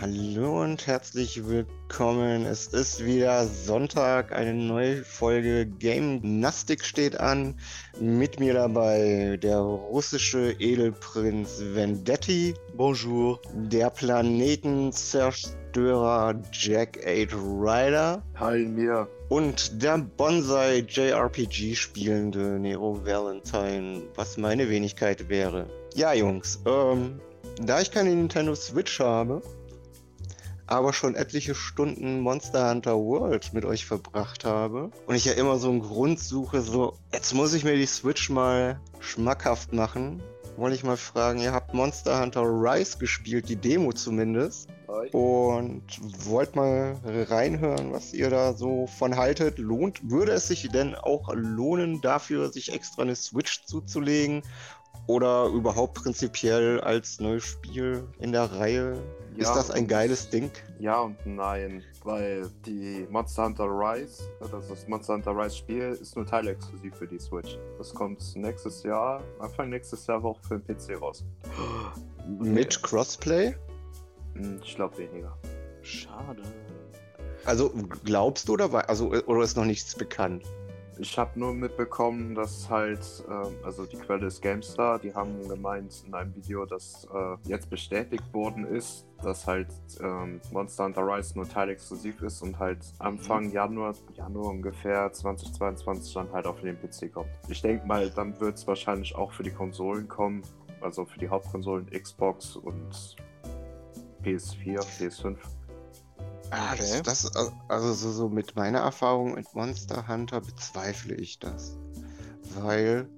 Hallo und herzlich willkommen. Es ist wieder Sonntag, eine neue Folge Game Gymnastik steht an. Mit mir dabei der russische Edelprinz Vendetti. Bonjour. Der Planetenzerstörer Jack 8 Rider. Hi mir. Und der Bonsai JRPG spielende Nero Valentine, was meine Wenigkeit wäre. Ja, Jungs, ähm, da ich keine Nintendo Switch habe, aber schon etliche Stunden Monster Hunter World mit euch verbracht habe und ich ja immer so einen Grund suche, so, jetzt muss ich mir die Switch mal schmackhaft machen, wollte ich mal fragen, ihr habt Monster Hunter Rise gespielt, die Demo zumindest. Und wollt mal reinhören, was ihr da so von haltet. Lohnt, würde es sich denn auch lohnen, dafür sich extra eine Switch zuzulegen? Oder überhaupt prinzipiell als neues Spiel in der Reihe? Ja, ist das ein geiles Ding? Ja und nein, weil die Monster Hunter Rise, also das Monster Hunter Rise Spiel, ist nur teilexklusiv für die Switch. Das kommt nächstes Jahr, Anfang nächstes Jahr auch für den PC raus. Mit Crossplay? Hm, ich glaube weniger. Schade. Also glaubst du oder, also, oder ist noch nichts bekannt? Ich habe nur mitbekommen, dass halt, äh, also die Quelle ist GameStar, die haben gemeint in einem Video, dass äh, jetzt bestätigt worden ist, dass halt ähm, Monster Hunter Rise nur teilexklusiv ist und halt Anfang Januar, Januar ungefähr 2022 dann halt auf den PC kommt. Ich denke mal, dann wird es wahrscheinlich auch für die Konsolen kommen, also für die Hauptkonsolen Xbox und PS4, PS5. Ah, okay. das, das, also so, so mit meiner Erfahrung mit Monster Hunter bezweifle ich das. Weil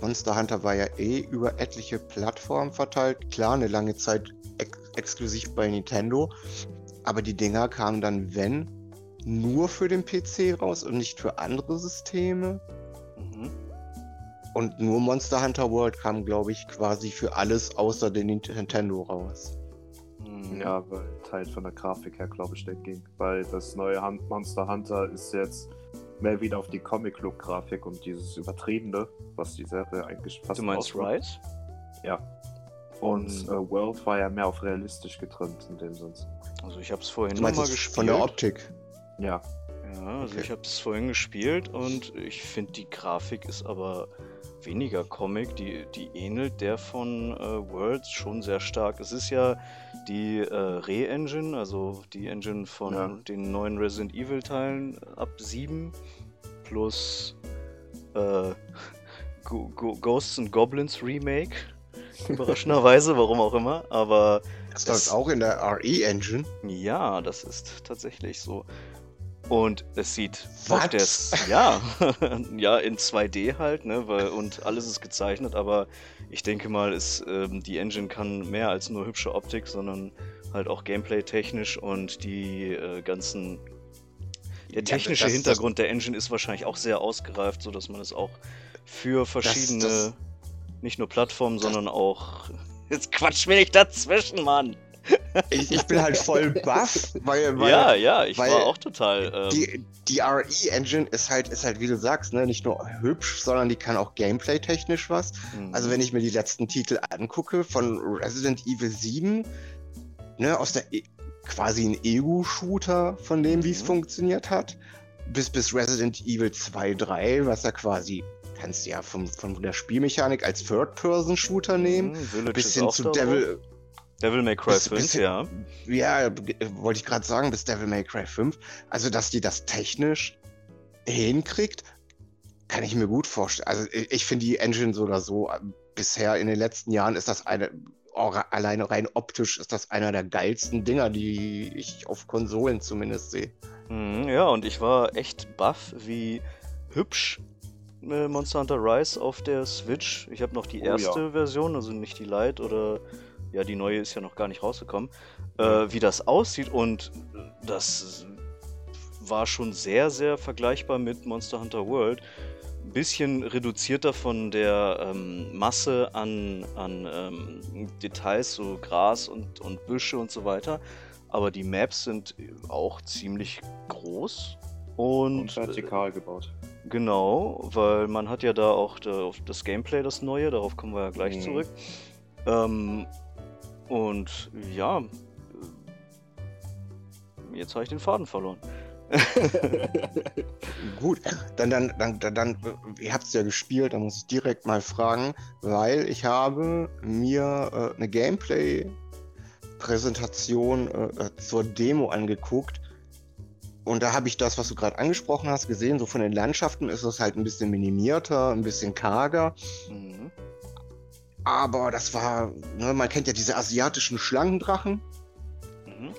Monster Hunter war ja eh über etliche Plattformen verteilt. Klar, eine lange Zeit ex exklusiv bei Nintendo. Aber die Dinger kamen dann, wenn, nur für den PC raus und nicht für andere Systeme. Mhm. Und nur Monster Hunter World kam, glaube ich, quasi für alles außer den Nintendo raus. Mhm. Ja, weil halt von der Grafik her, glaube ich, ging. Weil das neue Monster Hunter ist jetzt mehr wieder auf die Comic-Look-Grafik und dieses Übertriebene, was die Serie eigentlich fast Du meinst ausmacht. Rise? Ja. Und mhm. äh, World war ja mehr auf realistisch getrimmt in dem Sinne. Also ich habe es vorhin mal gespielt. Von der Optik? Ja. Ja, also okay. ich habe es vorhin gespielt und ich finde die Grafik ist aber weniger Comic, die, die ähnelt der von äh, Worlds schon sehr stark. Es ist ja die äh, Re-Engine, also die Engine von ja. den neuen Resident Evil-Teilen ab 7 plus äh, Go Go Ghosts and Goblins Remake. Überraschenderweise, warum auch immer, aber. Das läuft auch in der RE-Engine. Ja, das ist tatsächlich so. Und es sieht auf der ja, ja in 2D halt, ne, weil und alles ist gezeichnet, aber ich denke mal, ist ähm, die Engine kann mehr als nur hübsche Optik, sondern halt auch Gameplay technisch und die äh, ganzen der technische ja, das, Hintergrund das, der Engine ist wahrscheinlich auch sehr ausgereift, so dass man es auch für verschiedene das, nicht nur Plattformen, sondern auch jetzt quatsch mir nicht dazwischen, Mann ich, ich, bin halt voll baff, weil, weil Ja, ja, ich war auch total. Ähm... Die, die RE-Engine ist halt, ist halt, wie du sagst, ne, nicht nur hübsch, sondern die kann auch gameplay-technisch was. Mhm. Also wenn ich mir die letzten Titel angucke von Resident Evil 7, ne, aus der e quasi ein Ego-Shooter von dem, mhm. wie es funktioniert hat, bis bis Resident Evil 2, 3, was ja quasi kannst du ja vom, von der Spielmechanik als Third-Person-Shooter nehmen, mhm, bis hin zu Devil, Devil May Cry bis, 5, bis, ja. Ja, wollte ich gerade sagen, bis Devil May Cry 5. Also, dass die das technisch hinkriegt, kann ich mir gut vorstellen. Also, ich finde die Engine so oder so, äh, bisher in den letzten Jahren ist das eine, alleine rein optisch ist das einer der geilsten Dinger, die ich auf Konsolen zumindest sehe. Mhm, ja, und ich war echt baff, wie hübsch äh, Monster Hunter Rise auf der Switch. Ich habe noch die erste oh, ja. Version, also nicht die Lite oder ja, die neue ist ja noch gar nicht rausgekommen, äh, wie das aussieht und das war schon sehr, sehr vergleichbar mit Monster Hunter World. Ein bisschen reduzierter von der ähm, Masse an, an ähm, Details, so Gras und, und Büsche und so weiter. Aber die Maps sind auch ziemlich groß und, und vertikal gebaut. Genau, weil man hat ja da auch das Gameplay, das neue, darauf kommen wir ja gleich mhm. zurück. Ähm, Und ja, jetzt habe ich den Faden verloren. Gut, dann, dann, dann, dann, dann ihr habt es ja gespielt, da muss ich direkt mal fragen, weil ich habe mir äh, eine Gameplay-Präsentation äh, äh, zur Demo angeguckt und da habe ich das, was du gerade angesprochen hast, gesehen. So von den Landschaften ist es halt ein bisschen minimierter, ein bisschen karger. Mhm. Aber das war, ne, man kennt ja diese asiatischen Schlangendrachen. Mhm.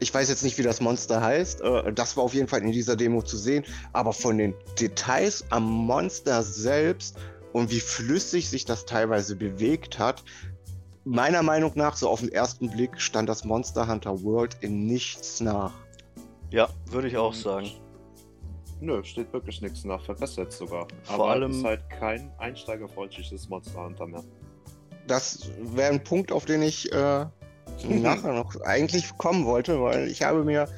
Ich weiß jetzt nicht, wie das Monster heißt. Äh, das war auf jeden Fall in dieser Demo zu sehen. Aber von den Details am Monster selbst und wie flüssig sich das teilweise bewegt hat, meiner Meinung nach, so auf den ersten Blick, stand das Monster Hunter World in nichts nach. Ja, würde ich auch sagen. Nö, steht wirklich nichts nach, verbessert sogar. Vor Aber allem ist halt kein einsteigerfreundliches Monster Hunter mehr. Das wäre ein Punkt, auf den ich äh, nachher noch eigentlich kommen wollte, weil ich habe mir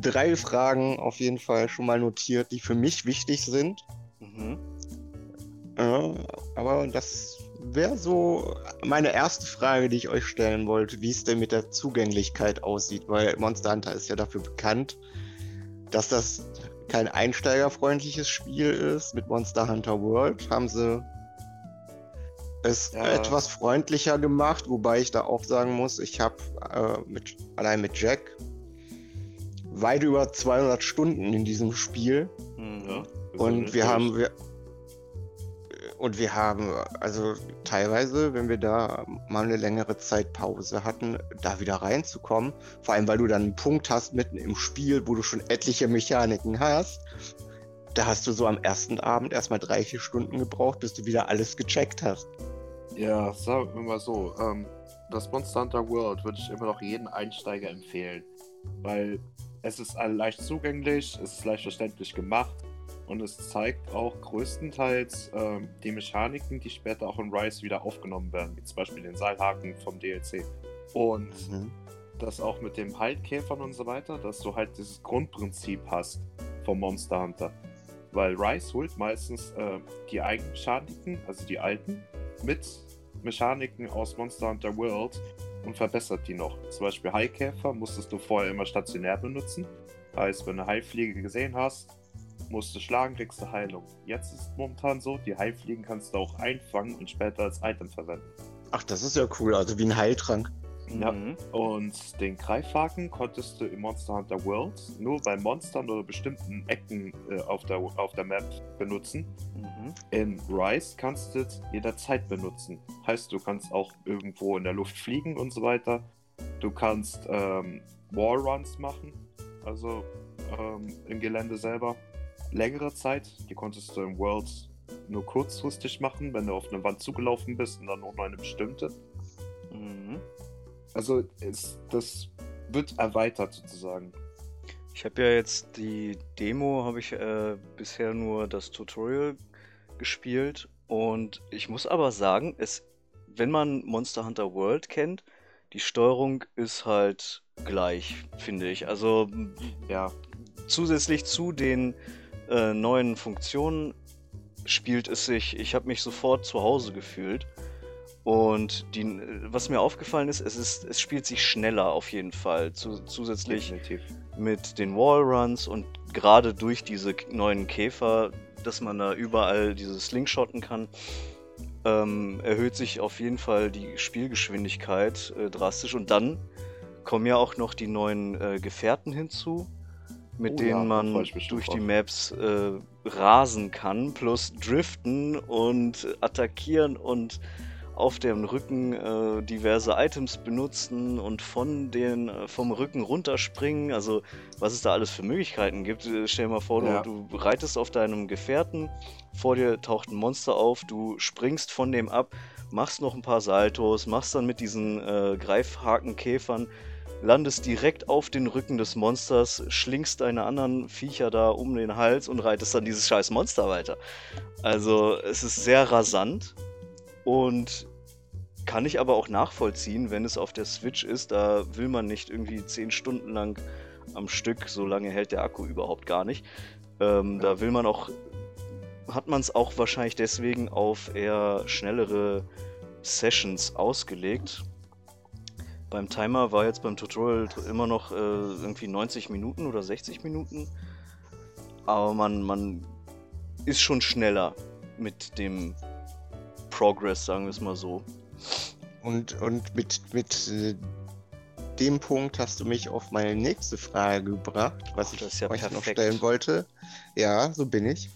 drei Fragen auf jeden Fall schon mal notiert, die für mich wichtig sind. Mhm. Äh, aber das wäre so meine erste Frage, die ich euch stellen wollte, wie es denn mit der Zugänglichkeit aussieht, weil Monster Hunter ist ja dafür bekannt, dass das kein einsteigerfreundliches Spiel ist. Mit Monster Hunter World haben sie es ja. etwas freundlicher gemacht, wobei ich da auch sagen muss, ich habe äh, mit, allein mit Jack weit über 200 Stunden in diesem Spiel. Mhm. Ja, und wir haben, wir, und wir haben, also teilweise, wenn wir da mal eine längere Zeit Pause hatten, da wieder reinzukommen. Vor allem, weil du dann einen Punkt hast mitten im Spiel, wo du schon etliche Mechaniken hast. Da hast du so am ersten Abend erstmal drei, vier Stunden gebraucht, bis du wieder alles gecheckt hast. Ja, sagen wir mal so. Ähm, das Monster Hunter World würde ich immer noch jeden Einsteiger empfehlen. Weil es ist leicht zugänglich, es ist leicht verständlich gemacht und es zeigt auch größtenteils ähm, die Mechaniken, die später auch in Rise wieder aufgenommen werden, wie zum Beispiel den Seilhaken vom DLC. Und mhm. das auch mit dem Heilkäfern und so weiter, dass du halt dieses Grundprinzip hast vom Monster Hunter. Weil Rise holt meistens äh, die Eigenmechaniken, also die alten, mit Mechaniken aus Monster Hunter World und verbessert die noch. Zum Beispiel Haikäfer musstest du vorher immer stationär benutzen. Heißt, wenn du Haifliege gesehen hast, musst du schlagen, kriegst du Heilung. Jetzt ist es momentan so, die Heilfliegen kannst du auch einfangen und später als Item verwenden. Ach, das ist ja cool, also wie ein Heiltrank. Ja, mhm. und den Greifhaken konntest du im Monster Hunter World nur bei Monstern oder bestimmten Ecken äh, auf, der, auf der Map benutzen. Mhm. In Rise kannst du es jederzeit benutzen. Heißt, du kannst auch irgendwo in der Luft fliegen und so weiter. Du kannst ähm, Wallruns machen, also ähm, im Gelände selber längere Zeit. Die konntest du im World nur kurzfristig machen, wenn du auf eine Wand zugelaufen bist und dann nur noch eine bestimmte. Mhm. Also ist, das wird erweitert sozusagen. Ich habe ja jetzt die Demo, habe ich äh, bisher nur das Tutorial gespielt und ich muss aber sagen, es, wenn man Monster Hunter World kennt, die Steuerung ist halt gleich, finde ich. Also ja, zusätzlich zu den äh, neuen Funktionen spielt es sich, ich habe mich sofort zu Hause gefühlt. Und die, was mir aufgefallen ist, es, ist, es spielt sich schneller auf jeden Fall. Zu, zusätzlich Definitiv. mit den Wallruns und gerade durch diese neuen Käfer, dass man da überall dieses Slingshotten kann, ähm, erhöht sich auf jeden Fall die Spielgeschwindigkeit äh, drastisch. Und dann kommen ja auch noch die neuen äh, Gefährten hinzu, mit oh, denen ja, man durch die Maps äh, rasen kann, plus driften und attackieren und auf dem Rücken äh, diverse Items benutzen und von den äh, vom Rücken runterspringen. Also was es da alles für Möglichkeiten gibt. Äh, stell dir mal vor, ja. du, du, reitest auf deinem Gefährten, vor dir taucht ein Monster auf, du springst von dem ab, machst noch ein paar Saltos, machst dann mit diesen äh, Greifhakenkäfern landest direkt auf den Rücken des Monsters, schlingst deine anderen Viecher da um den Hals und reitest dann dieses scheiß Monster weiter. Also es ist sehr rasant und kann ich aber auch nachvollziehen, wenn es auf der Switch ist. Da will man nicht irgendwie 10 Stunden lang am Stück, so lange hält der Akku überhaupt gar nicht. Ähm, ja. Da will man auch, hat man es auch wahrscheinlich deswegen auf eher schnellere Sessions ausgelegt. beim Timer war jetzt beim Tutorial immer noch äh, irgendwie 90 Minuten oder 60 Minuten. Aber man, man ist schon schneller mit dem Progress, sagen wir es mal so. Und, und mit, mit äh, dem Punkt hast du mich auf meine nächste Frage gebracht, was ich ja euch perfekt. noch stellen wollte. Ja, so bin ich.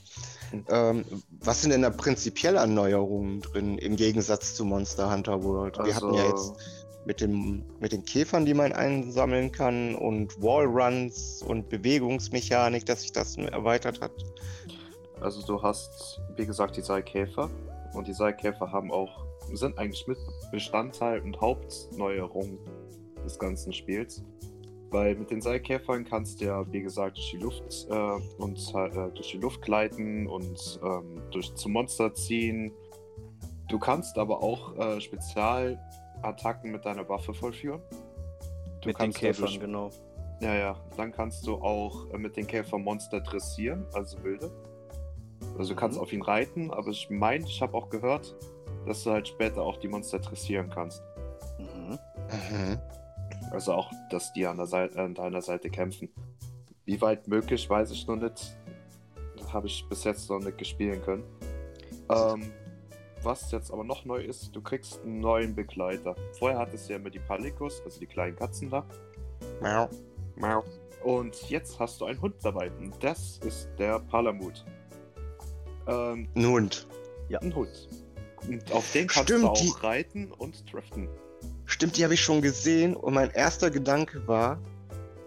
Hm. Ähm, was sind denn da prinzipiell an Neuerungen drin im Gegensatz zu Monster Hunter World? Also... Wir hatten ja jetzt mit, dem, mit den Käfern, die man einsammeln kann und Wallruns und Bewegungsmechanik, dass sich das erweitert hat. Also du hast, wie gesagt, die Seilkäfer und die Seilkäfer haben auch, sind eigentlich mit Bestandteil und Hauptneuerung des ganzen Spiels. Weil mit den Seilkäfern kannst du ja, wie gesagt, durch die Luft äh, und äh, durch die Luft gleiten und ähm, durch zum Monster ziehen. Du kannst aber auch äh, Spezialattacken mit deiner Waffe vollführen. Du mit den Käfern, dadurch, genau. Ja, ja. Dann kannst du auch äh, mit den Käfern Monster dressieren, also wilde. Also du kannst mhm. auf ihn reiten, aber ich meine, ich habe auch gehört, dass du halt später auch die Monster dressieren kannst. Mhm. Mhm. Also auch, dass die an, der Seite, an deiner Seite kämpfen. Wie weit möglich, weiß ich noch nicht. Habe ich bis jetzt noch nicht gespielt können. Ähm, was jetzt aber noch neu ist, du kriegst einen neuen Begleiter. Vorher hattest du ja immer die Palikus, also die kleinen Katzen da. Miau. Miau. Und jetzt hast du einen Hund dabei. Und das ist der Palamut. Ähm, ein Hund. Ja. Ein Hund. Und auf den kannst Stimmt, du auch die... reiten und driften. Stimmt, die habe ich schon gesehen und mein erster Gedanke war,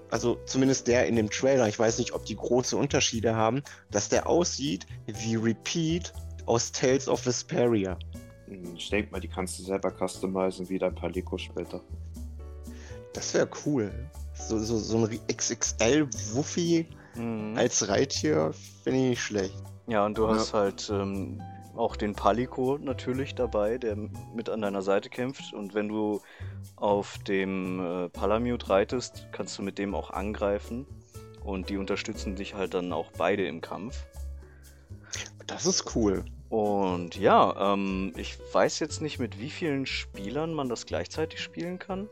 also zumindest der in dem Trailer, ich weiß nicht, ob die große Unterschiede haben, dass der aussieht wie Repeat aus Tales of Vesperia. Hm, ich denke mal, die kannst du selber customizen wie dein Palico später. Das wäre cool. So, so, so ein XXL-Wuffi mhm. als Reittier finde ich nicht schlecht. Ja, und du hast halt ähm, auch den Palico natürlich dabei, der mit an deiner Seite kämpft. Und wenn du auf dem äh, Palamute reitest, kannst du mit dem auch angreifen. Und die unterstützen dich halt dann auch beide im Kampf. Das ist cool. Und ja, ähm, ich weiß jetzt nicht, mit wie vielen Spielern man das gleichzeitig spielen kann.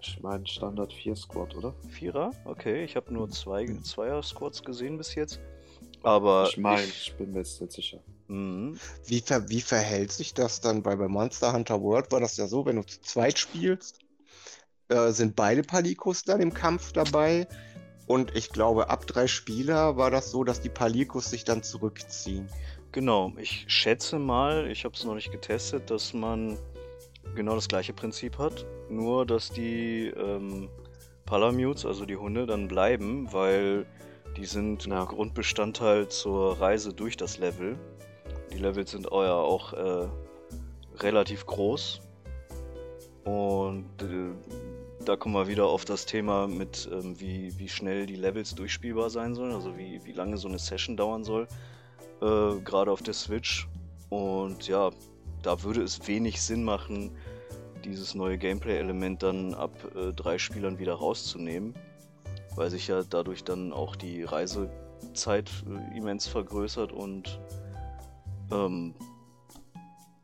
Ich meine Standard 4 Squad, oder? Vierer? Okay, ich habe nur zwei Zweier-Squads gesehen bis jetzt. Aber. Ich meine, ich, ich bin mir jetzt nicht sicher. Mhm. Wie, ver wie verhält sich das dann? Bei, bei Monster Hunter World war das ja so, wenn du zu zweit spielst, äh, sind beide Palikos dann im Kampf dabei. Und ich glaube, ab drei Spieler war das so, dass die Palikos sich dann zurückziehen. Genau, ich schätze mal, ich habe es noch nicht getestet, dass man genau das gleiche Prinzip hat. Nur, dass die ähm, Palamutes, also die Hunde, dann bleiben, weil die sind ja. Grundbestandteil zur Reise durch das Level. Die Levels sind euer auch äh, relativ groß. Und äh, da kommen wir wieder auf das Thema mit, ähm, wie, wie schnell die Levels durchspielbar sein sollen, also wie, wie lange so eine Session dauern soll, äh, gerade auf der Switch. Und ja, da würde es wenig Sinn machen, dieses neue Gameplay-Element dann ab äh, drei Spielern wieder rauszunehmen weil sich ja dadurch dann auch die Reisezeit äh, immens vergrößert und ähm,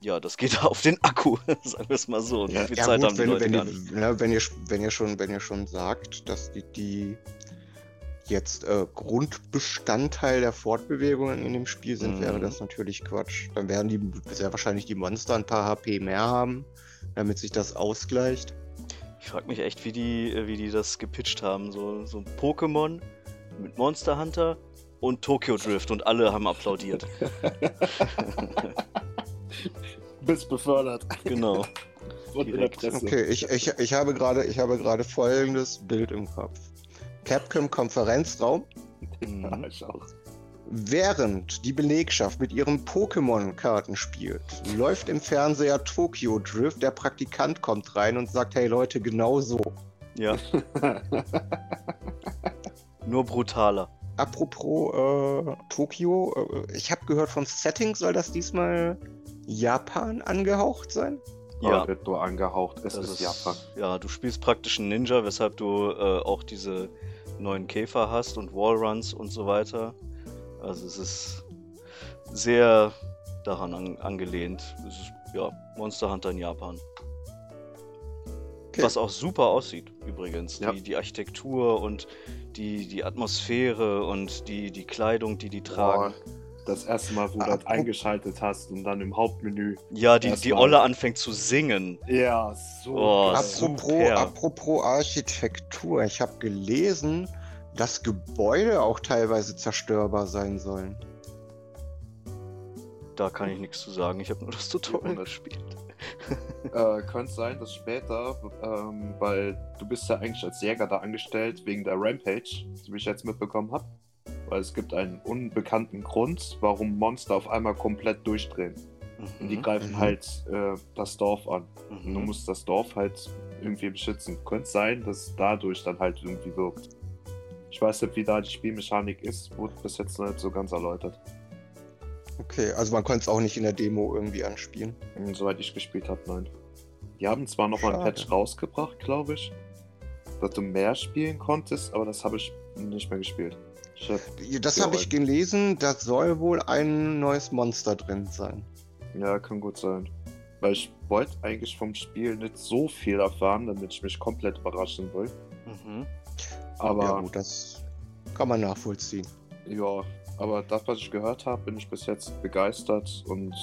ja, das geht auf den Akku, sagen wir es mal so. Ja, wie viel ja, Zeit gut, haben die wenn, Leute wenn, gar nicht. Ja, wenn, ihr, wenn, ihr schon, wenn ihr schon sagt, dass die, die jetzt äh, Grundbestandteil der Fortbewegungen in dem Spiel sind, mhm. wäre das natürlich Quatsch. Dann werden die sehr wahrscheinlich die Monster ein paar HP mehr haben, damit sich das ausgleicht. Ich frage mich echt, wie die, äh, wie die das gepitcht haben. So, so Pokémon mit Monster Hunter und Tokyo Drift und alle haben applaudiert. Bist befördert. Genau. Okay, ich, ich, ich habe gerade ich habe gerade folgendes Bild im Kopf. Capcom Konferenzraum. Ja, ich auch. Während die Belegschaft mit ihren Pokémon-Karten spielt, läuft im Fernseher Tokyo Drift. Der Praktikant kommt rein und sagt: Hey Leute, genau so. Ja. Nur brutaler. Apropos äh, Tokio, äh, ich habe gehört, vom Setting soll das diesmal Japan angehaucht sein? Ja, wird nur angehaucht, es ist, ist, Japan. Ja, du spielst praktisch einen Ninja, weshalb du äh, auch diese neuen Käfer hast und Wallruns und so weiter. Also es ist sehr daran an, angelehnt. Es ist ja Monster Hunter in Japan. Okay. Was auch super aussieht, übrigens. Ja. Die, die Architektur und die, die Atmosphäre und die, die Kleidung, die die tragen. Boah, das erste Mal, wo du das eingeschaltet hast und dann im Hauptmenü. Ja, die, die Olle anfängt zu singen. Ja, so. Oh, apropos, apropos Architektur, ich habe gelesen, dass Gebäude auch teilweise zerstörbar sein sollen. Da kann ich nichts zu sagen. Ich habe nur das Tutorial gespielt äh, könnte sein, dass später, ähm, weil du bist ja eigentlich als Jäger da angestellt wegen der Rampage, wie ich jetzt mitbekommen habe. Weil es gibt einen unbekannten Grund, warum Monster auf einmal komplett durchdrehen. Mhm. Und die mhm. greifen mhm. halt äh, das Dorf an. Mhm. Und du musst das Dorf halt irgendwie beschützen. Könnte sein, dass es dadurch dann halt irgendwie wirkt. Ich weiß nicht, wie da die Spielmechanik ist, wurde bis jetzt noch nicht so ganz erläutert. Okay, also man konnte es auch nicht in der Demo irgendwie anspielen. Hm, soweit ich gespielt habe, nein. Die haben zwar nochmal ein Patch rausgebracht, glaube ich, dass du mehr spielen konntest, aber das habe ich nicht mehr gespielt. Hab das habe ich gelesen, da soll wohl ein neues Monster drin sein. Ja, kann gut sein. Weil ich wollte eigentlich vom Spiel nicht so viel erfahren, damit ich mich komplett überraschen will. Mhm. Aber. Ja, gut, das kann man nachvollziehen. Ja, aber das, was ich gehört habe, bin ich bis jetzt begeistert und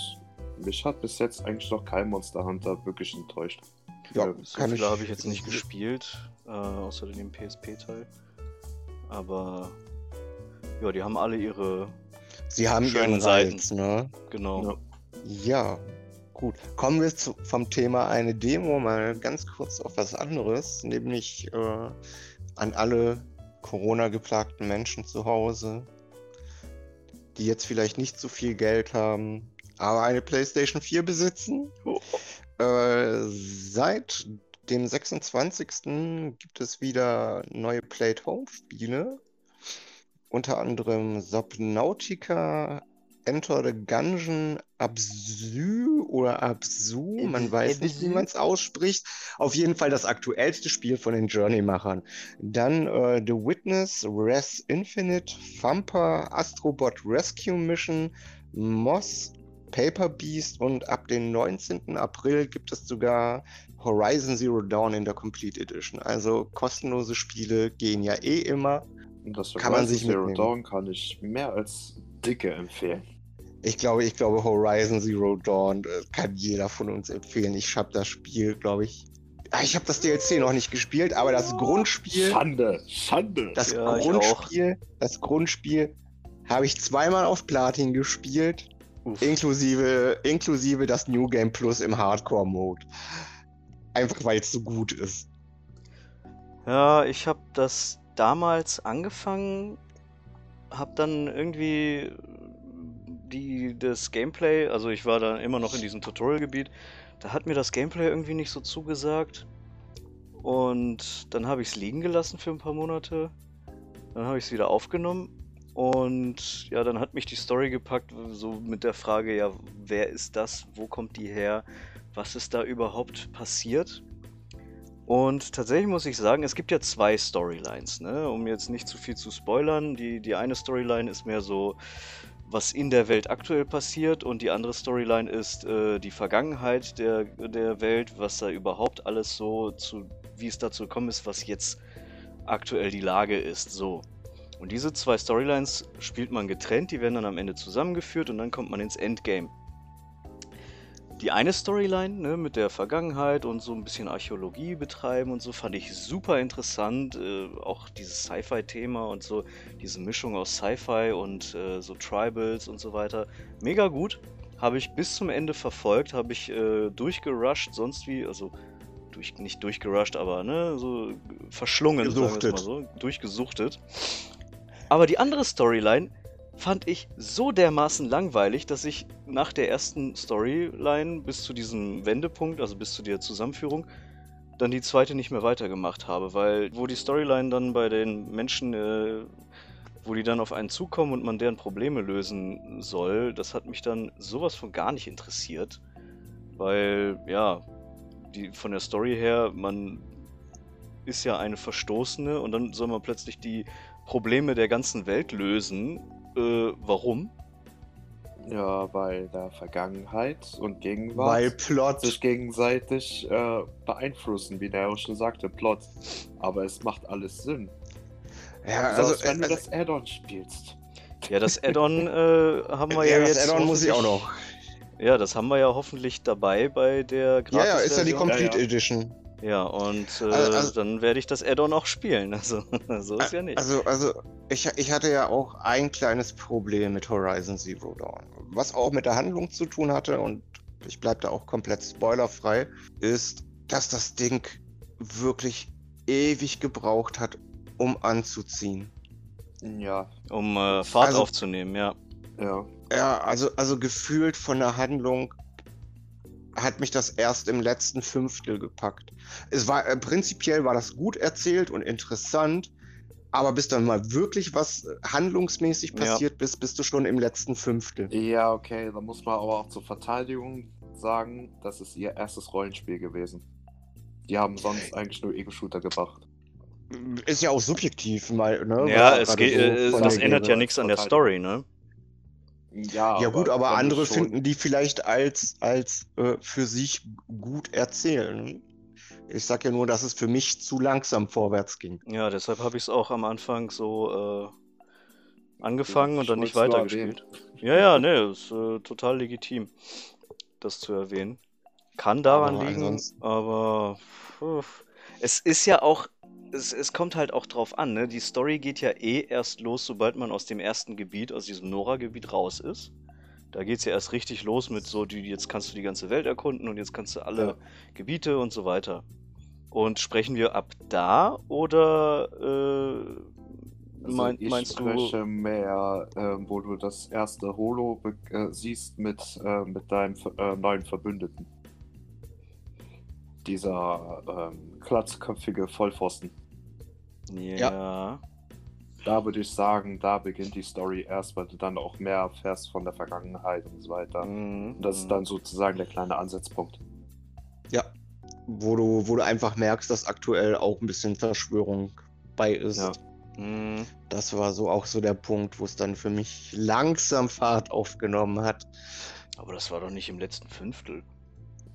mich hat bis jetzt eigentlich noch kein Monster Hunter wirklich enttäuscht. Ja, so viele habe ich jetzt nicht gespielt, äh, außer dem PSP-Teil. Aber ja, die haben alle ihre Sie haben schönen Seiten. Reiz, ne? Genau. Ja. ja. gut. Kommen wir zu, vom Thema eine Demo mal ganz kurz auf was anderes, nämlich äh, an alle Corona-geplagten Menschen zu Hause die jetzt vielleicht nicht so viel Geld haben, aber eine PlayStation 4 besitzen. Oh. Äh, seit dem 26. gibt es wieder neue Play Home Spiele. Unter anderem Subnautica, Enter the Gungeon, Absu oder Absu, man weiß nicht, wie man es ausspricht. Auf jeden Fall das aktuellste Spiel von den Journey-Machern. Dann äh, The Witness, Res Infinite, Thumper, Astrobot Rescue Mission, Moss, Paper Beast und ab dem 19. April gibt es sogar Horizon Zero Dawn in der Complete Edition. Also kostenlose Spiele gehen ja eh immer. Das kann man sich Zero mitnehmen. Dawn kann ich mehr als dicke empfehlen. Ich glaube, ich glaube, Horizon Zero Dawn äh, kann jeder von uns empfehlen. Ich habe das Spiel, glaube ich. Ah, ich habe das DLC noch nicht gespielt, aber das Grundspiel. Schande, Schande. Das ja, Grundspiel, das Grundspiel habe ich zweimal auf Platin gespielt, inklusive, inklusive das New Game Plus im Hardcore-Mode. Einfach weil es so gut ist. Ja, ich habe das damals angefangen, habe dann irgendwie die, das Gameplay, also ich war da immer noch in diesem Tutorial-Gebiet, da hat mir das Gameplay irgendwie nicht so zugesagt. Und dann habe ich es liegen gelassen für ein paar Monate. Dann habe ich es wieder aufgenommen. Und ja, dann hat mich die Story gepackt, so mit der Frage, ja, wer ist das? Wo kommt die her? Was ist da überhaupt passiert? Und tatsächlich muss ich sagen, es gibt ja zwei Storylines, ne? um jetzt nicht zu viel zu spoilern. Die, die eine Storyline ist mehr so, was in der Welt aktuell passiert. Und die andere Storyline ist äh, die Vergangenheit der, der Welt, was da überhaupt alles so zu, wie es dazu gekommen ist, was jetzt aktuell die Lage ist, so. Und diese zwei Storylines spielt man getrennt, die werden dann am Ende zusammengeführt und dann kommt man ins Endgame die eine Storyline ne, mit der Vergangenheit und so ein bisschen Archäologie betreiben und so fand ich super interessant. Äh, auch dieses Sci-Fi-Thema und so, diese Mischung aus Sci-Fi und äh, so Tribals und so weiter. Mega gut. Habe ich bis zum Ende verfolgt, habe ich äh, durchgerusht, sonst wie, also durch, nicht durchgerusht, aber ne, so verschlungen, Gesuchtet. sagen wir mal so, durchgesuchtet. Aber die andere Storyline fand ich so dermaßen langweilig, dass ich nach der ersten Storyline bis zu diesem Wendepunkt, also bis zu der Zusammenführung, dann die zweite nicht mehr weitergemacht habe, weil wo die Storyline dann bei den Menschen, äh, wo die dann auf einen zukommen und man deren Probleme lösen soll, das hat mich dann sowas von gar nicht interessiert, weil ja, die von der Story her, man ist ja eine Verstoßene und dann soll man plötzlich die Probleme der ganzen Welt lösen äh, warum? Ja, weil da Vergangenheit und Gegenwart Weil Plot. sich gegenseitig äh, beeinflussen, wie der auch schon sagte, Plot. Aber es macht alles Sinn. Ja, Also, also, wenn äh, du das Add-on spielst. Ja, das Add-on äh, haben wir ja, ja, das jetzt. Add-on muss ich auch hoffentlich- noch. Ja, das haben wir ja hoffentlich dabei bei der Ja, ja, ist ja die. Complete Ja, ja. Edition. Ja, und äh, Also- also- dann werde ich das Add-on auch spielen. Also, so ist ja nicht. Also, also ich, ich hatte ja auch ein kleines Problem mit Horizon Zero Dawn. Was auch mit der Handlung zu tun hatte, und ich bleibe da auch komplett spoilerfrei, ist, dass das Ding wirklich ewig gebraucht hat, um anzuziehen. Ja, um äh, Fahrt Also- aufzunehmen, ja. ja. Ja, also, also gefühlt von der Handlung hat mich das erst im letzten Fünftel gepackt. Es war äh, prinzipiell war das gut erzählt und interessant, aber bis dann mal wirklich was äh, handlungsmäßig Ja. passiert bist, bist du schon im letzten Fünftel. Ja, okay, da muss man aber auch zur Verteidigung sagen, das ist ihr erstes Rollenspiel gewesen. Die haben sonst eigentlich nur Ego-Shooter gebracht. Ist ja auch subjektiv mal, ne? Ja, es geht, so von das der ändert ja nichts an der. Story, ne? Ja, Ja gut, aber du andere schon- finden die vielleicht als, als äh, für sich gut erzählen. Ich sag ja nur, dass es für mich zu langsam vorwärts ging. Ja, deshalb habe ich es auch am Anfang so äh, angefangen und dann nicht Ich weitergespielt. Ja, ja, ne, ist äh, total legitim, das zu erwähnen. Kann daran Aber liegen, ansonsten- aber pf, es ist ja auch, es, es kommt halt auch drauf an, ne? Die Story geht ja eh erst los, sobald man aus dem ersten Gebiet, aus diesem Nora-Gebiet raus ist. Da geht es ja erst richtig los mit so, die, jetzt kannst du die ganze Welt erkunden und jetzt kannst du alle Ja. Gebiete und so weiter. Und sprechen wir ab da oder äh, Also mein, ich meinst du? spreche mehr, ähm, wo du das erste Holo äh, siehst mit, äh, mit deinem äh, neuen Verbündeten. Dieser ähm, klatzköpfige Vollpfosten. Ja. Da würde ich sagen, da beginnt die Story erst, weil du dann auch mehr erfährst von der Vergangenheit und so weiter. Mhm, Und das ist dann sozusagen der kleine Ansatzpunkt. Ja. Wo du, wo du einfach merkst, dass aktuell auch ein bisschen Verschwörung bei ist. Ja. Mhm. Das war so auch so der Punkt, wo es dann für mich langsam Fahrt aufgenommen hat. Aber das war doch nicht im letzten Fünftel.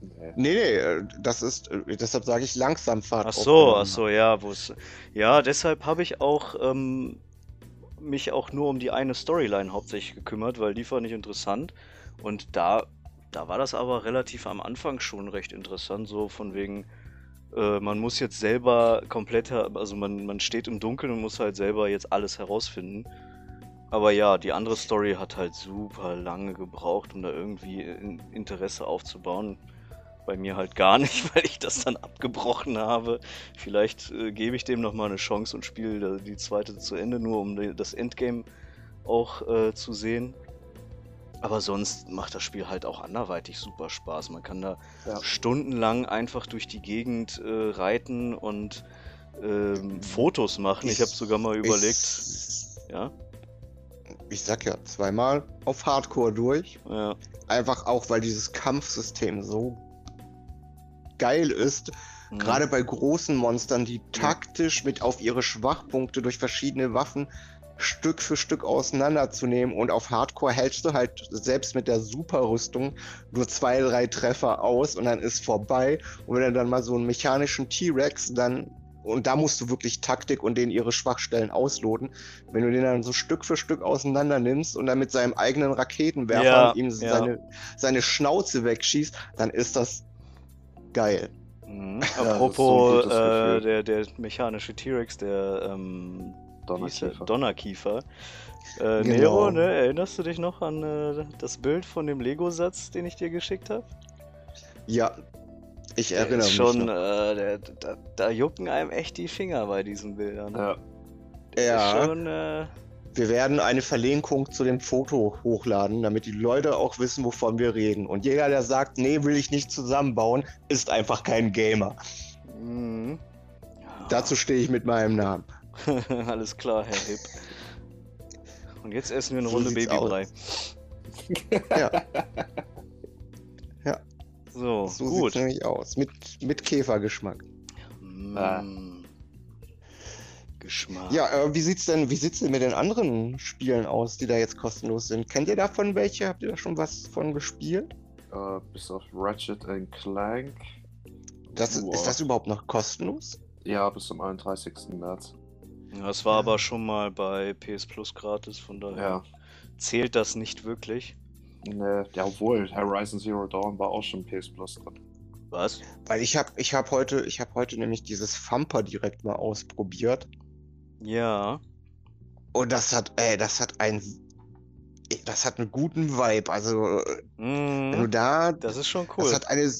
Nee. Nee, nee, äh, das ist, äh, deshalb sage ich langsam Fahrt Ach so, ach so, ja, wo es. Ja, deshalb habe ich auch ähm, mich auch nur um die eine Storyline hauptsächlich gekümmert, weil die fand ich interessant. Und da, da war das aber relativ am Anfang schon recht interessant, so von wegen, äh, man muss jetzt selber komplett, also man, man steht im Dunkeln und muss halt selber jetzt alles herausfinden. Aber ja, die andere Story hat halt super lange gebraucht, um da irgendwie in- Interesse aufzubauen. Bei mir halt gar nicht, weil ich das dann abgebrochen habe. Vielleicht äh, gebe ich dem nochmal eine Chance und spiele die zweite zu Ende, nur um das Endgame auch äh, zu sehen. Aber sonst macht das Spiel halt auch anderweitig super Spaß. Man kann da Ja. stundenlang einfach durch die Gegend äh, reiten und ähm, Fotos machen. Ich habe sogar mal überlegt, Ich, ja, ich sag ja zweimal auf Hardcore durch. ja, Einfach auch, weil dieses Kampfsystem so geil ist. mhm. Gerade bei großen Monstern, die taktisch mit auf ihre Schwachpunkte durch verschiedene Waffen Stück für Stück auseinanderzunehmen. Und auf Hardcore hältst du halt selbst mit der Superrüstung nur zwei, drei Treffer aus und dann ist vorbei. Und wenn du dann mal so einen mechanischen T-Rex dann. Und da musst du wirklich Taktik und denen ihre Schwachstellen ausloten. Wenn du den dann so Stück für Stück auseinander nimmst und dann mit seinem eigenen Raketenwerfer Ja, ihm ja. seine, seine Schnauze wegschießt, dann ist das geil. Mhm. so ein Apropos gutes äh, der, der mechanische T-Rex, der ähm? Donnerkiefer. Donnerkiefer. Äh, Genau. Nero, ne? Erinnerst du dich noch an äh, das Bild von dem Lego-Satz, den ich dir geschickt habe? Ja, ich Der erinnere ist mich. schon, äh, der, da, da jucken einem echt die Finger bei diesen Bildern. Ja, Ja. Ist schon, äh, Wir werden eine Verlinkung zu dem Foto hochladen, damit die Leute auch wissen, wovon wir reden. Und jeder, der sagt, nee, will ich nicht zusammenbauen, ist einfach kein Gamer. mhm. Ja. Dazu stehe ich mit meinem Namen. Alles klar, Herr Hipp. Und jetzt essen wir eine So Runde Babybrei. Ja, So, so gut. sieht's nämlich aus. Mit, mit Käfergeschmack. Mm. Ah. Geschmack. Ja, äh, wie sieht's denn, wie sieht's denn mit den anderen Spielen aus, die da jetzt kostenlos sind? Kennt ihr davon welche? Habt ihr da schon was von gespielt? Äh, bis auf Ratchet and Clank. Das, ist- das überhaupt noch kostenlos? Ja, bis zum 31. März. Ja, es war aber schon mal bei PS Plus gratis, von daher Ja. zählt das nicht wirklich. Ne, ja, obwohl, Horizon Zero Dawn war auch schon PS Plus drin. Was? Weil ich habe ich hab heute, ich habe heute nämlich dieses Thumper direkt mal ausprobiert. Ja. Und das hat, ey, das hat ein, das hat einen guten Vibe. Also, äh, wenn du da, Das ist schon cool. das hat eine,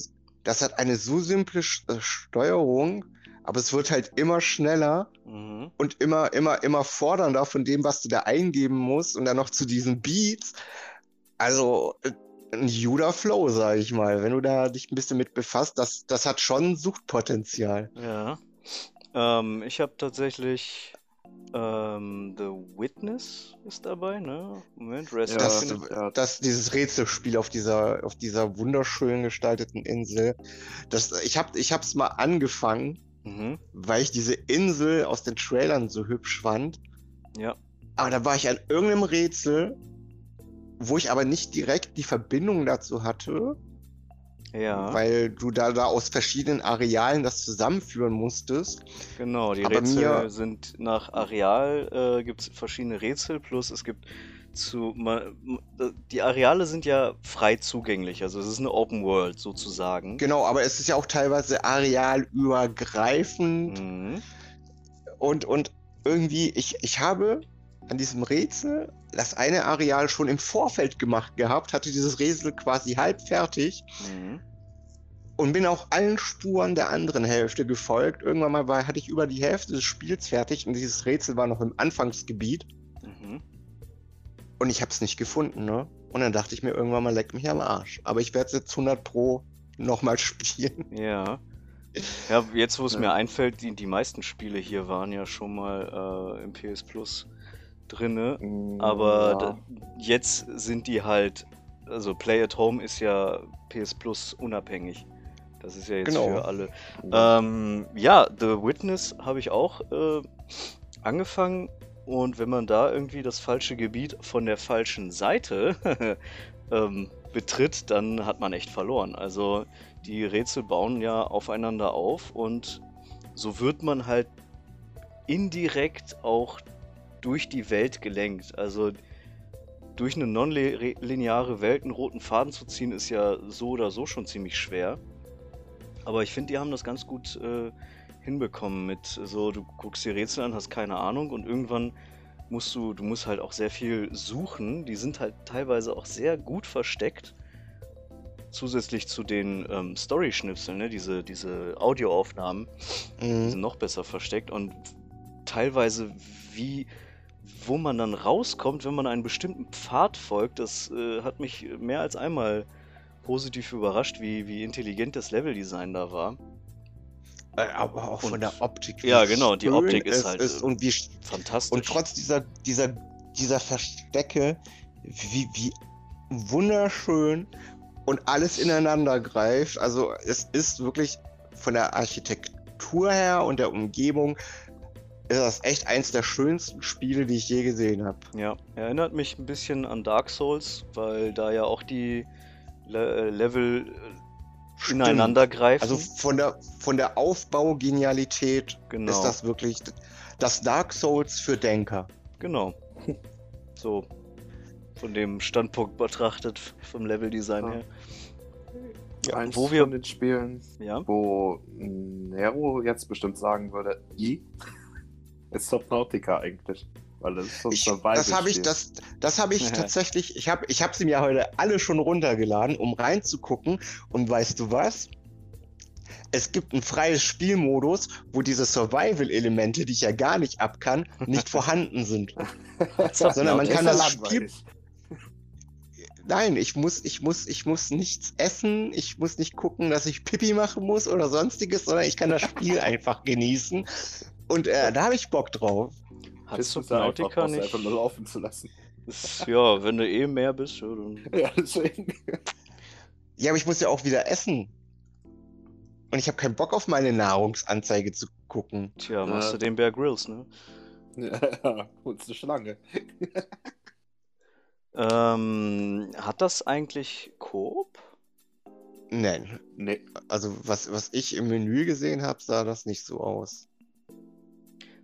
das hat eine so simple äh, Steuerung, aber es wird halt immer schneller Mhm. und immer, immer, immer fordernder von dem, was du da eingeben musst und dann noch zu diesen Beats. Also, äh, ein Judah Flow, sag ich mal. Wenn du da dich ein bisschen mit befasst, das, das hat schon Suchtpotenzial. Ja. Ähm, ich habe tatsächlich ähm, The Witness ist dabei, ne? Moment, Rest Ja, Das, ja. das, dieses Rätselspiel auf dieser, auf dieser wunderschön gestalteten Insel. Das, ich hab, ich hab's mal angefangen, Mhm. weil ich diese Insel aus den Trailern so hübsch fand. Ja. Aber da war ich an irgendeinem Rätsel, wo ich aber nicht direkt die Verbindung dazu hatte, Ja, weil du da, da aus verschiedenen Arealen das zusammenführen musstest. genau. Die aber Rätsel mir- sind nach Areal, äh, gibt es verschiedene Rätsel, plus es gibt zu. ma- m- Die Areale sind ja frei zugänglich, also es ist eine Open World sozusagen. Genau, aber es ist ja auch teilweise arealübergreifend Mhm. und, und irgendwie, ich, ich habe an diesem Rätsel das eine Areal schon im Vorfeld gemacht gehabt, hatte dieses Rätsel quasi halb fertig Mhm. und bin auch allen Spuren der anderen Hälfte gefolgt. Irgendwann mal war, hatte ich über die Hälfte des Spiels fertig und dieses Rätsel war noch im Anfangsgebiet Mhm. und ich habe es nicht gefunden, ne? Und dann dachte ich mir irgendwann mal, leck mich am Arsch. Aber ich werde es jetzt 100 pro nochmal spielen. Ja. Ja, jetzt wo es Ja. mir einfällt, die, die meisten Spiele hier waren ja schon mal äh, im PS Plus drinne. Mm, Aber ja. da, jetzt sind die halt, also Play at Home ist ja PS Plus unabhängig. Das ist ja jetzt Genau. für alle. Ähm, ja, The Witness habe ich auch äh, angefangen und wenn man da irgendwie das falsche Gebiet von der falschen Seite ähm, betritt, dann hat man echt verloren. Also die Rätsel bauen ja aufeinander auf und so wird man halt indirekt auch durch die Welt gelenkt. Also durch eine nonlineare Welt einen roten Faden zu ziehen, ist ja so oder so schon ziemlich schwer. Aber ich finde, die haben das ganz gut äh, hinbekommen mit so, du guckst dir Rätsel an, hast keine Ahnung und irgendwann musst du, du musst halt auch sehr viel suchen. Die sind halt teilweise auch sehr gut versteckt. Zusätzlich zu den ähm, Story-Schnipseln, ne? diese, diese Audioaufnahmen, die sind Mhm. noch besser versteckt und teilweise wie wo man dann rauskommt, wenn man einen bestimmten Pfad folgt, das äh, hat mich mehr als einmal positiv überrascht, wie, wie intelligent das Leveldesign da war. Äh, Aber auch von Und- der Optik. Ja, genau, die Optik ist halt, Ist äh, und, wie, Fantastisch. und trotz dieser, dieser, dieser Verstecke, wie, wie wunderschön und alles ineinander greift. Also es ist wirklich von der Architektur her und der Umgebung ist das echt eins der schönsten Spiele, die ich je gesehen habe. Ja, erinnert mich ein bisschen an Dark Souls, weil da ja auch die Le äh, Level äh, ineinander greifen. Also von der, von der Aufbaugenialität genau, ist das wirklich das Dark Souls für Denker. genau. So, von dem Standpunkt betrachtet, vom Leveldesign Ja. her. Eins wo wir- von den Spielen, Ja, wo Nero jetzt bestimmt sagen würde, I, ist Subnautica eigentlich. Weil das ist so ein Ich, das habe ich, das, das habe ich tatsächlich, ich habe ich hab sie mir heute alle schon runtergeladen, um reinzugucken. Und weißt du was? Es gibt ein freies Spielmodus, wo diese Survival-Elemente, die ich ja gar nicht ab kann, nicht vorhanden sind. sondern man kann das langweilig. Nein, ich muss, ich muss, ich muss nichts essen, ich muss nicht gucken, dass ich Pipi machen muss oder sonstiges, sondern ich kann das Spiel einfach genießen. Und äh, da habe ich Bock drauf. ja einfach, Subnautica nicht. einfach nur laufen zu lassen. Ist, ja, wenn du eh mehr bist, ja, dann. Ja, deswegen. Ja, aber ich muss ja auch wieder essen. Und ich habe keinen Bock auf meine Nahrungsanzeige zu gucken. Tja, machst du den Bear Grylls, ne? Ja, holst eine Schlange. Ähm, hat das eigentlich Coop? Nein. Nee, Also was, was ich im Menü gesehen habe, sah das nicht so aus.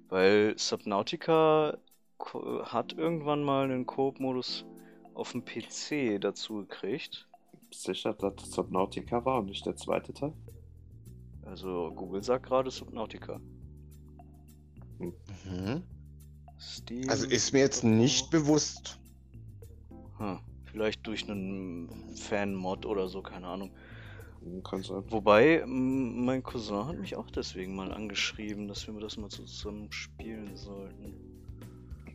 Weil Subnautica ko- hat irgendwann mal einen Coop-Modus auf dem PC dazu gekriegt. sicher, dass das Subnautica war und nicht der zweite Teil? Also Google sagt gerade Subnautica. Mhm. Steam. Also ist mir jetzt nicht bewusst. Hm, vielleicht durch einen Fan-Mod oder so, keine Ahnung. Kann sein. Wobei, mein Cousin hat mich auch deswegen mal angeschrieben, dass wir das mal zusammen spielen sollten.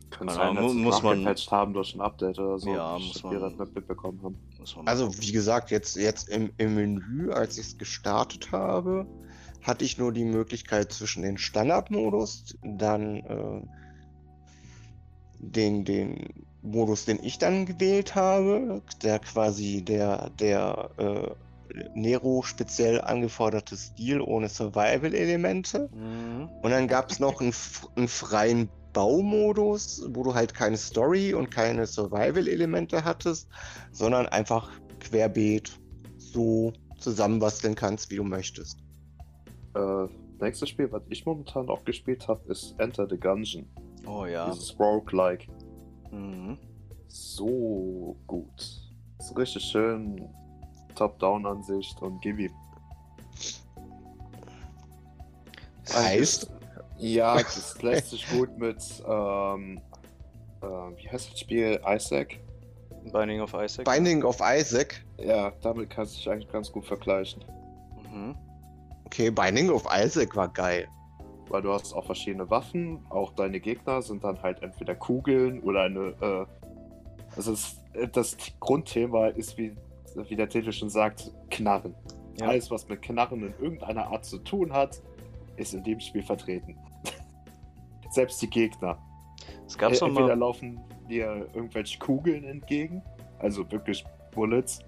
Kann sein, dass muss man- haben durch ein Update oder so. Ja, dass muss wir man- das nicht mitbekommen haben. Also wie gesagt, jetzt, jetzt im, im Menü, als ich es gestartet habe, hatte ich nur die Möglichkeit zwischen den Standardmodus, dann äh, den, den Modus, den ich dann gewählt habe, der quasi der, der äh, Nero speziell angeforderte Stil ohne Survival-Elemente. Mhm. Und dann gab es noch einen, einen freien Baumodus, wo du halt keine Story und keine Survival-Elemente hattest, sondern einfach querbeet so zusammenbasteln kannst, wie du möchtest. Äh, nächstes Spiel, was ich momentan auch gespielt habe, ist Enter the Gungeon. Oh ja. Dieses Roguelike. Mhm. So gut. Ist richtig schön. Top-Down-Ansicht und gib ihm. Heißt, Ja, das lässt sich gut mit, ähm, äh, wie heißt das Spiel? Isaac? Binding of Isaac. Binding of Isaac. Ja, damit kann es sich eigentlich ganz gut vergleichen. Mhm. Okay, Binding of Isaac war geil. Weil du hast auch verschiedene Waffen, auch deine Gegner sind dann halt entweder Kugeln oder eine, äh, also es, das Grundthema ist, wie, wie der Titel schon sagt, Knarren. Ja. Alles, was mit Knarren in irgendeiner Art zu tun hat, ist in dem Spiel vertreten. Selbst die Gegner. Es gab Äh, Entweder mal. laufen dir irgendwelche Kugeln entgegen, also wirklich Bullets,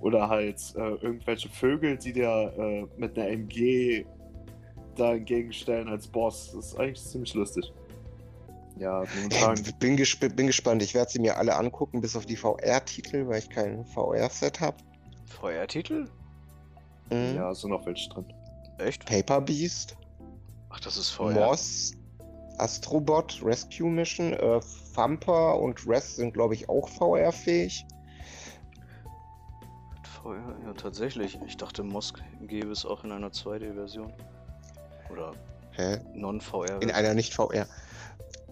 oder halt äh, irgendwelche Vögel, die dir äh, mit einer MG da entgegenstellen als Boss. Das ist eigentlich ziemlich lustig. Ja, momentan. Ich bin, gesp bin gespannt. Ich werde sie mir alle angucken, bis auf die VR-Titel, weil ich kein VR-Set habe. VR-Titel? Mhm. Ja, sind noch welche drin. Echt? Paper Beast, Ach, das ist VR. Moss, Astrobot, Rescue Mission, äh, Thumper und Rest sind, glaube ich, auch VR-fähig. VR, ja, tatsächlich. Ich dachte, Mosk gäbe es auch in einer 2D-Version. Oder Hä? Non-VR. In einer Nicht-VR.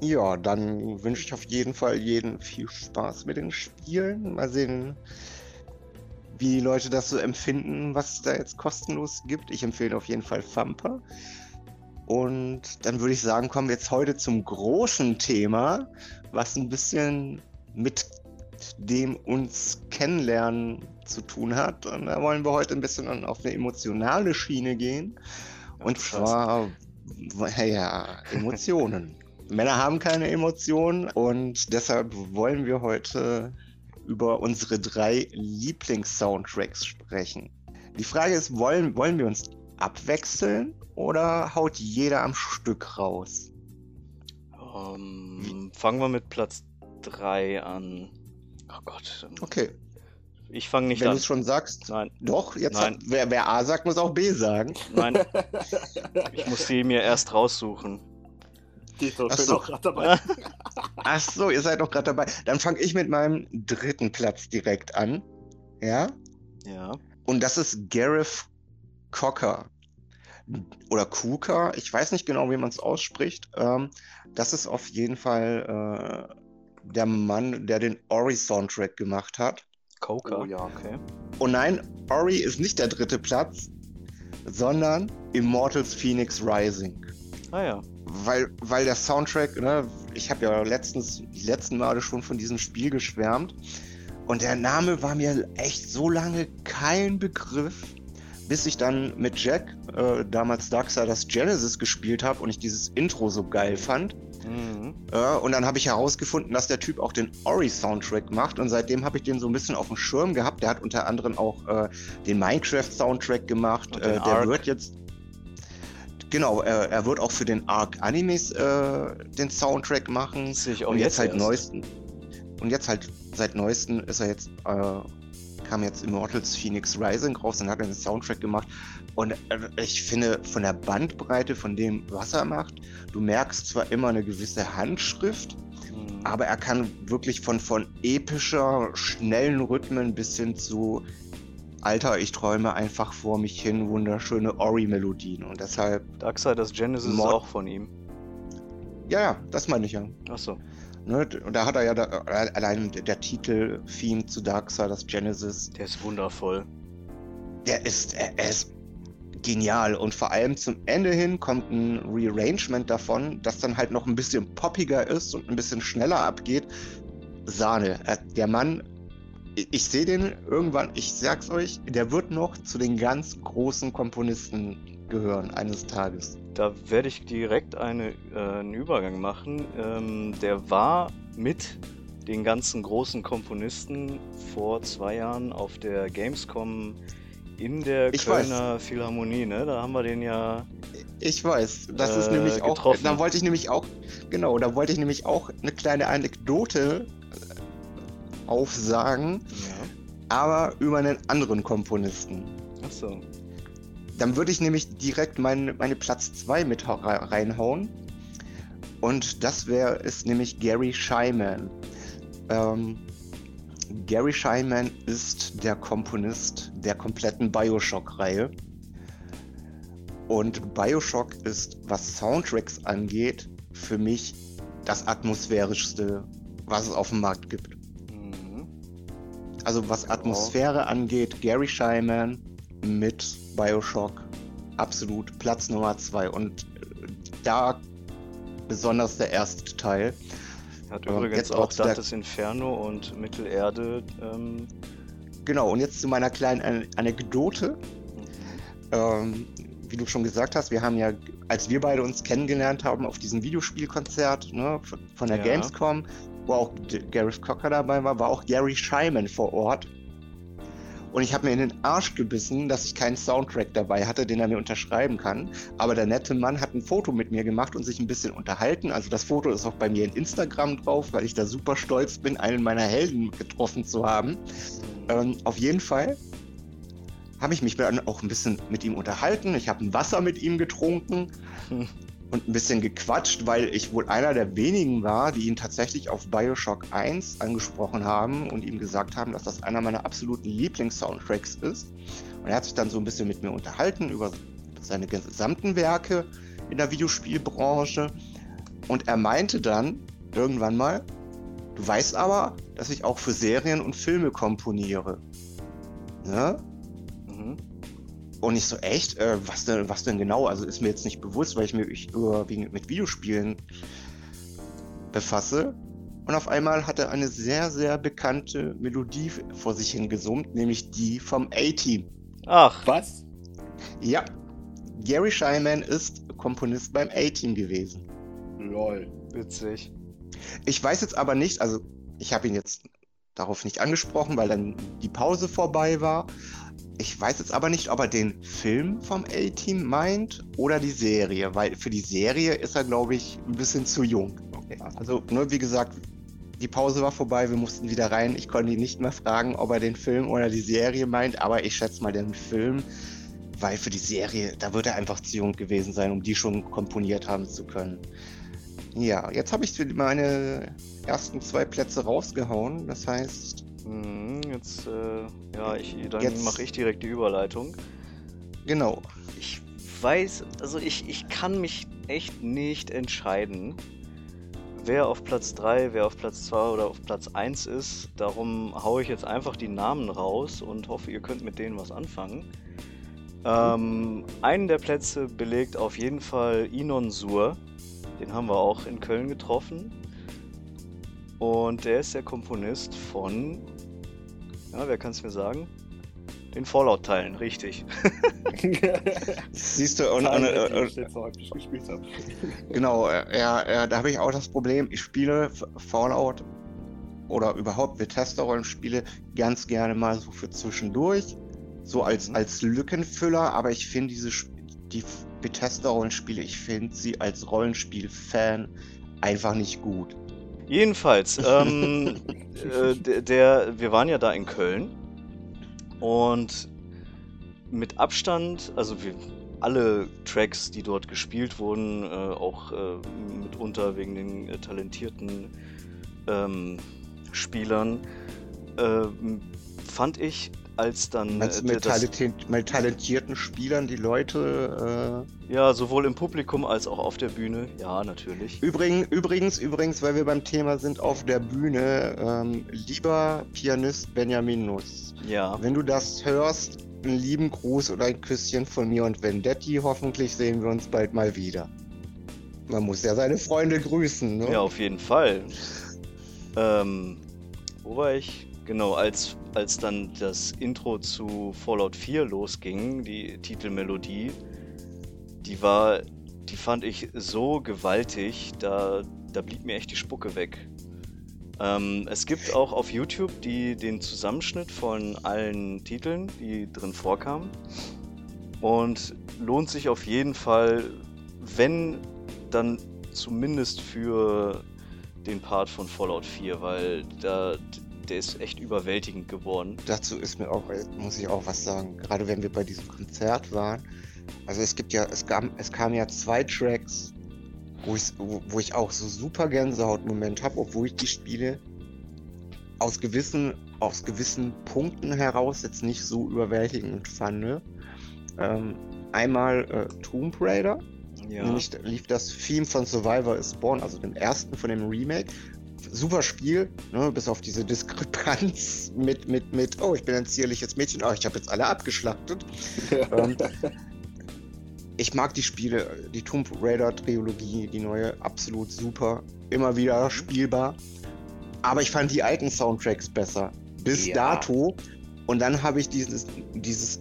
Ja, dann wünsche ich auf jeden Fall jeden viel Spaß mit den Spielen. Mal sehen, wie die Leute das so empfinden, was es da jetzt kostenlos gibt. Ich empfehle auf jeden Fall Thumper. Und dann würde ich sagen, kommen wir jetzt heute zum großen Thema, was ein bisschen mit dem uns kennenlernen zu tun hat. Und da wollen wir heute ein bisschen auf eine emotionale Schiene gehen. Und zwar, ja, Emotionen. Männer haben keine Emotionen und deshalb wollen wir heute über unsere drei Lieblings-Soundtracks sprechen. Die Frage ist, wollen, wollen wir uns abwechseln oder haut jeder am Stück raus? Ähm, fangen wir mit Platz 3 an. Oh Gott. Okay, Ich fange nicht wenn du an. es schon sagst, Nein, doch, jetzt Nein. Hat, wer, wer A sagt, muss auch B sagen. nein. ich muss die mir erst raussuchen. Dieter, Ach bin so. auch gerade dabei. Ach so, ihr seid doch gerade dabei. Dann fange ich mit meinem dritten Platz direkt an. Ja? Ja. Und das ist Gareth Cocker. Oder Kuka, ich weiß nicht genau, wie man es ausspricht. Ähm, das ist auf jeden Fall äh, der Mann, der den Ori-Soundtrack gemacht hat. Coca. Oh ja. Okay. Und nein, Ori ist nicht der dritte Platz, sondern Immortals Phoenix Rising. Ah ja. Weil, weil der Soundtrack, ne, ich habe ja letztens, die letzten Male schon von diesem Spiel geschwärmt. Und der Name war mir echt so lange kein Begriff, bis ich dann mit Jack, äh, damals Darksiders Genesis gespielt habe und ich dieses Intro so geil fand. Mhm. Äh, und dann habe ich herausgefunden, dass der Typ auch den Ori-Soundtrack macht. Und seitdem habe ich den so ein bisschen auf dem Schirm gehabt. Der hat unter anderem auch äh, den Minecraft-Soundtrack gemacht. Äh, der Ark. wird jetzt. Genau, er, er wird auch für den Arc Animes äh, den Soundtrack machen. Sehe ich auch und jetzt, jetzt halt erst. neuesten. Und jetzt halt seit neuesten ist er jetzt, äh, kam jetzt Immortals Phoenix Rising raus und hat einen Soundtrack gemacht. Und äh, ich finde, von der Bandbreite von dem, was er macht, du merkst zwar immer eine gewisse Handschrift, Mhm. aber er kann wirklich von, von epischer, schnellen Rhythmen bis hin zu Alter, ich träume einfach vor mich hin, wunderschöne Ori-Melodien. Und deshalb, Darksiders Genesis ist Mod- auch von ihm. ja, ja, das meine ich ja. Achso. Ne, und da hat er ja da, allein der Titel-Theme zu Darksiders Genesis, Der ist wundervoll. der ist, er, er ist genial. Und vor allem zum Ende hin kommt ein Rearrangement davon, das dann halt noch ein bisschen poppiger ist und ein bisschen schneller abgeht. Sahne. Er- Der Mann, ich, sehe den irgendwann, ich sag's euch, der wird noch zu den ganz großen Komponisten gehören eines Tages. Da werde ich direkt eine, äh, einen Übergang machen. Ähm, der war mit den ganzen großen Komponisten vor zwei Jahren auf der Gamescom in der Ich Kölner Philharmonie. Ne? Da haben wir den ja. Ich weiß, das ist Äh, nämlich auch, getroffen. da wollte ich nämlich auch, genau, da wollte ich nämlich auch eine kleine Anekdote aufsagen, ja. aber über einen anderen Komponisten. Achso. Dann würde ich nämlich direkt meine, meine Platz 2 mit hau- reinhauen. Und das wäre ist nämlich Gary Shyman. Ähm, Gary Shyman ist der Komponist der kompletten Bioshock-Reihe. Und Bioshock ist, was Soundtracks angeht, für mich das atmosphärischste, was es auf dem Markt gibt. Also was Atmosphäre angeht, Gary Shyman mit Bioshock absolut Platz Nummer zwei und äh, da besonders der erste Teil. Hat Ähm, übrigens jetzt auch Dantes Inferno und Mittelerde. Ähm, Genau, und jetzt zu meiner kleinen An Anekdote. mhm. Ähm, wie du schon gesagt hast, wir haben ja, als wir beide uns kennengelernt haben auf diesem Videospielkonzert ne, von- von der Ja. Gamescom, wo auch Gareth Cocker dabei war, war auch Gary Shyman vor Ort. Und ich habe mir in den Arsch gebissen, dass ich keinen Soundtrack dabei hatte, den er mir unterschreiben kann. Aber der nette Mann hat ein Foto mit mir gemacht und sich ein bisschen unterhalten. Also das Foto ist auch bei mir in Instagram drauf, weil ich da super stolz bin, einen meiner Helden getroffen zu haben. Ähm, auf jeden Fall habe ich mich dann auch ein bisschen mit ihm unterhalten. Ich habe ein Wasser mit ihm getrunken. und ein bisschen gequatscht, weil ich wohl einer der wenigen war, die ihn tatsächlich auf Bioshock 1 angesprochen haben und ihm gesagt haben, dass das einer meiner absoluten Lieblings-Soundtracks ist. Und er hat sich dann so ein bisschen mit mir unterhalten über seine gesamten Werke in der Videospielbranche. Und er meinte dann irgendwann mal, du weißt aber, dass ich auch für Serien und Filme komponiere. Ne? Mhm. Und ich so, echt? Äh, was, denn, was denn genau? Also ist mir jetzt nicht bewusst, weil ich mich überwiegend mit Videospielen befasse. Und auf einmal hat er eine sehr, sehr bekannte Melodie vor sich hingesummt, nämlich die vom A-Team. Ach, Was? Ja, Gary Shyman ist Komponist beim A-Team gewesen. Lol. witzig. Ich weiß jetzt aber nicht, also ich habe ihn jetzt darauf nicht angesprochen, weil dann die Pause vorbei war. Ich weiß jetzt aber nicht, ob er den Film vom A-Team meint oder die Serie, weil für die Serie ist er, glaube ich, ein bisschen zu jung. Also, nur wie gesagt, die Pause war vorbei, wir mussten wieder rein. Ich konnte ihn nicht mehr fragen, ob er den Film oder die Serie meint, aber ich schätze mal den Film, weil für die Serie, da wird er einfach zu jung gewesen sein, um die schon komponiert haben zu können. Ja, jetzt habe ich meine ersten zwei Plätze rausgehauen. Das heißt, jetzt, äh, ja, ich, dann mache ich direkt die Überleitung. genau. Ich weiß, also ich, ich kann mich echt nicht entscheiden, wer auf Platz 3, wer auf Platz 2 oder auf Platz 1 ist. Darum haue ich jetzt einfach die Namen raus und hoffe, ihr könnt mit denen was anfangen. Ähm, einen der Plätze belegt auf jeden Fall Inon Sur. Den haben wir auch in Köln getroffen. Und der ist der Komponist von. Ja, wer kann es mir sagen? Den Fallout-Teilen, richtig. Siehst du, und, und, und, habe. genau, äh, ja, ja, da habe ich auch das Problem, ich spiele Fallout oder überhaupt Bethesda-Rollenspiele ganz gerne mal so für zwischendurch, so als, Mhm. als Lückenfüller, aber ich finde diese die Bethesda-Rollenspiele. Ich finde sie als Rollenspiel-Fan einfach nicht gut. Jedenfalls, ähm, äh, der, der, wir waren ja da in Köln und mit Abstand, also wir, alle Tracks, die dort gespielt wurden, äh, auch äh, mitunter wegen den äh, talentierten ähm, Spielern, ähm, fand ich als dann. Meinst du äh, mit, talenti mit talentierten Spielern die Leute. Äh... Ja, sowohl im Publikum als auch auf der Bühne. Ja, natürlich. Übrigens, übrigens, übrigens, weil wir beim Thema sind, auf der Bühne, ähm, lieber Pianist Benjamin Nuss. Ja. Wenn du das hörst, einen lieben Gruß oder ein Küsschen von mir und Vendetti. Hoffentlich sehen wir uns bald mal wieder. Man muss ja seine Freunde grüßen, ne? Ja, auf jeden Fall. Ähm, wo war ich? Genau, als, als dann das Intro zu Fallout 4 losging, die Titelmelodie, die war, die fand ich so gewaltig, da, da blieb mir echt die Spucke weg. Ähm, es gibt auch auf YouTube die, den Zusammenschnitt von allen Titeln, die drin vorkamen. Und lohnt sich auf jeden Fall, wenn dann zumindest für den Part von Fallout 4, weil da, der ist echt überwältigend geworden. Dazu ist mir auch, muss ich auch was sagen, gerade wenn wir bei diesem Konzert waren. Also es gibt ja, es kam, es kamen ja zwei Tracks, wo ich, wo, wo ich auch so super Gänsehaut-Moment habe, obwohl ich die Spiele aus gewissen, aus gewissen Punkten heraus jetzt nicht so überwältigend fand. Ne? Ähm, einmal äh, Tomb Raider. Ja. Nämlich lief das Theme von Survivor is Born, also dem ersten von dem Remake. Super Spiel, ne? bis auf diese Diskrepanz mit, mit, mit, oh, ich bin ein zierliches Mädchen, oh, ich habe jetzt alle abgeschlachtet. ähm, ich mag die Spiele, die Tomb Raider Trilogie, die neue, absolut super. Immer wieder mhm. spielbar. Aber ich fand die alten Soundtracks besser. Bis ja. dato. Und dann habe ich dieses, dieses, dieses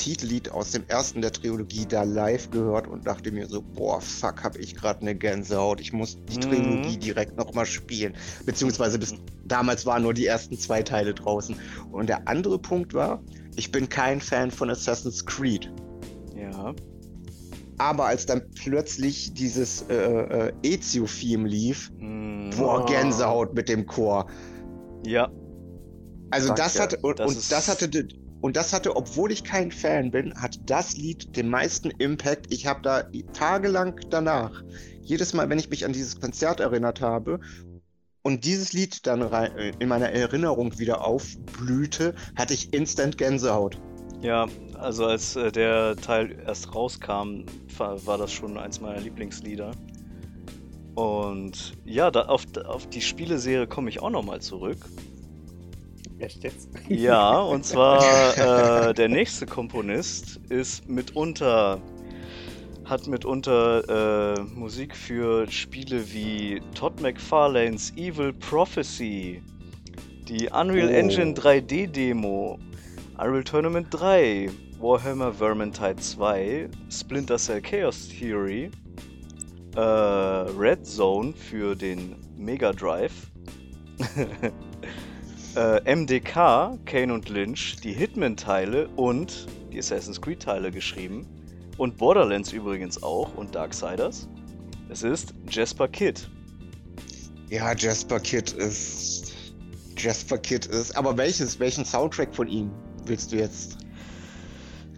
Titellied aus dem ersten der Trilogie da live gehört und dachte mir so, boah, fuck, habe ich gerade eine Gänsehaut. Ich muss die mhm. Trilogie direkt nochmal spielen. Beziehungsweise bis damals waren nur die ersten zwei Teile draußen. Und der andere Punkt war, ich bin kein Fan von Assassin's Creed. Ja. Aber als dann plötzlich dieses äh, äh, Ezio-Theme lief, mm. boah, Gänsehaut mit dem Chor. Ja. Also Danke. das hatte und, das, und das hatte und das hatte, obwohl ich kein Fan bin, hat das Lied den meisten Impact. Ich habe da tagelang danach, jedes Mal, wenn ich mich an dieses Konzert erinnert habe und dieses Lied dann in meiner Erinnerung wieder aufblühte, hatte ich instant Gänsehaut. Ja, also als äh, der Teil erst rauskam, war, war, das schon eins meiner Lieblingslieder. Und ja, da, auf, auf die Spieleserie komme ich auch nochmal zurück. Echt jetzt? Ja, und zwar äh, der nächste Komponist ist mitunter hat mitunter äh, Musik für Spiele wie Todd McFarlanes Evil Prophecy, die Unreal oh. Engine 3D Demo Unreal Tournament 3, Warhammer Vermintide 2, Splinter Cell Chaos Theory, äh, Red Zone für den Mega Drive, äh, MDK, Kane und Lynch, die Hitman-Teile und die Assassin's Creed-Teile geschrieben. Und Borderlands übrigens auch und Darksiders. Es ist Jasper Kidd. Ja, Jasper Kidd ist. Jasper Kidd ist. Aber welches, welchen Soundtrack von ihm? willst du jetzt?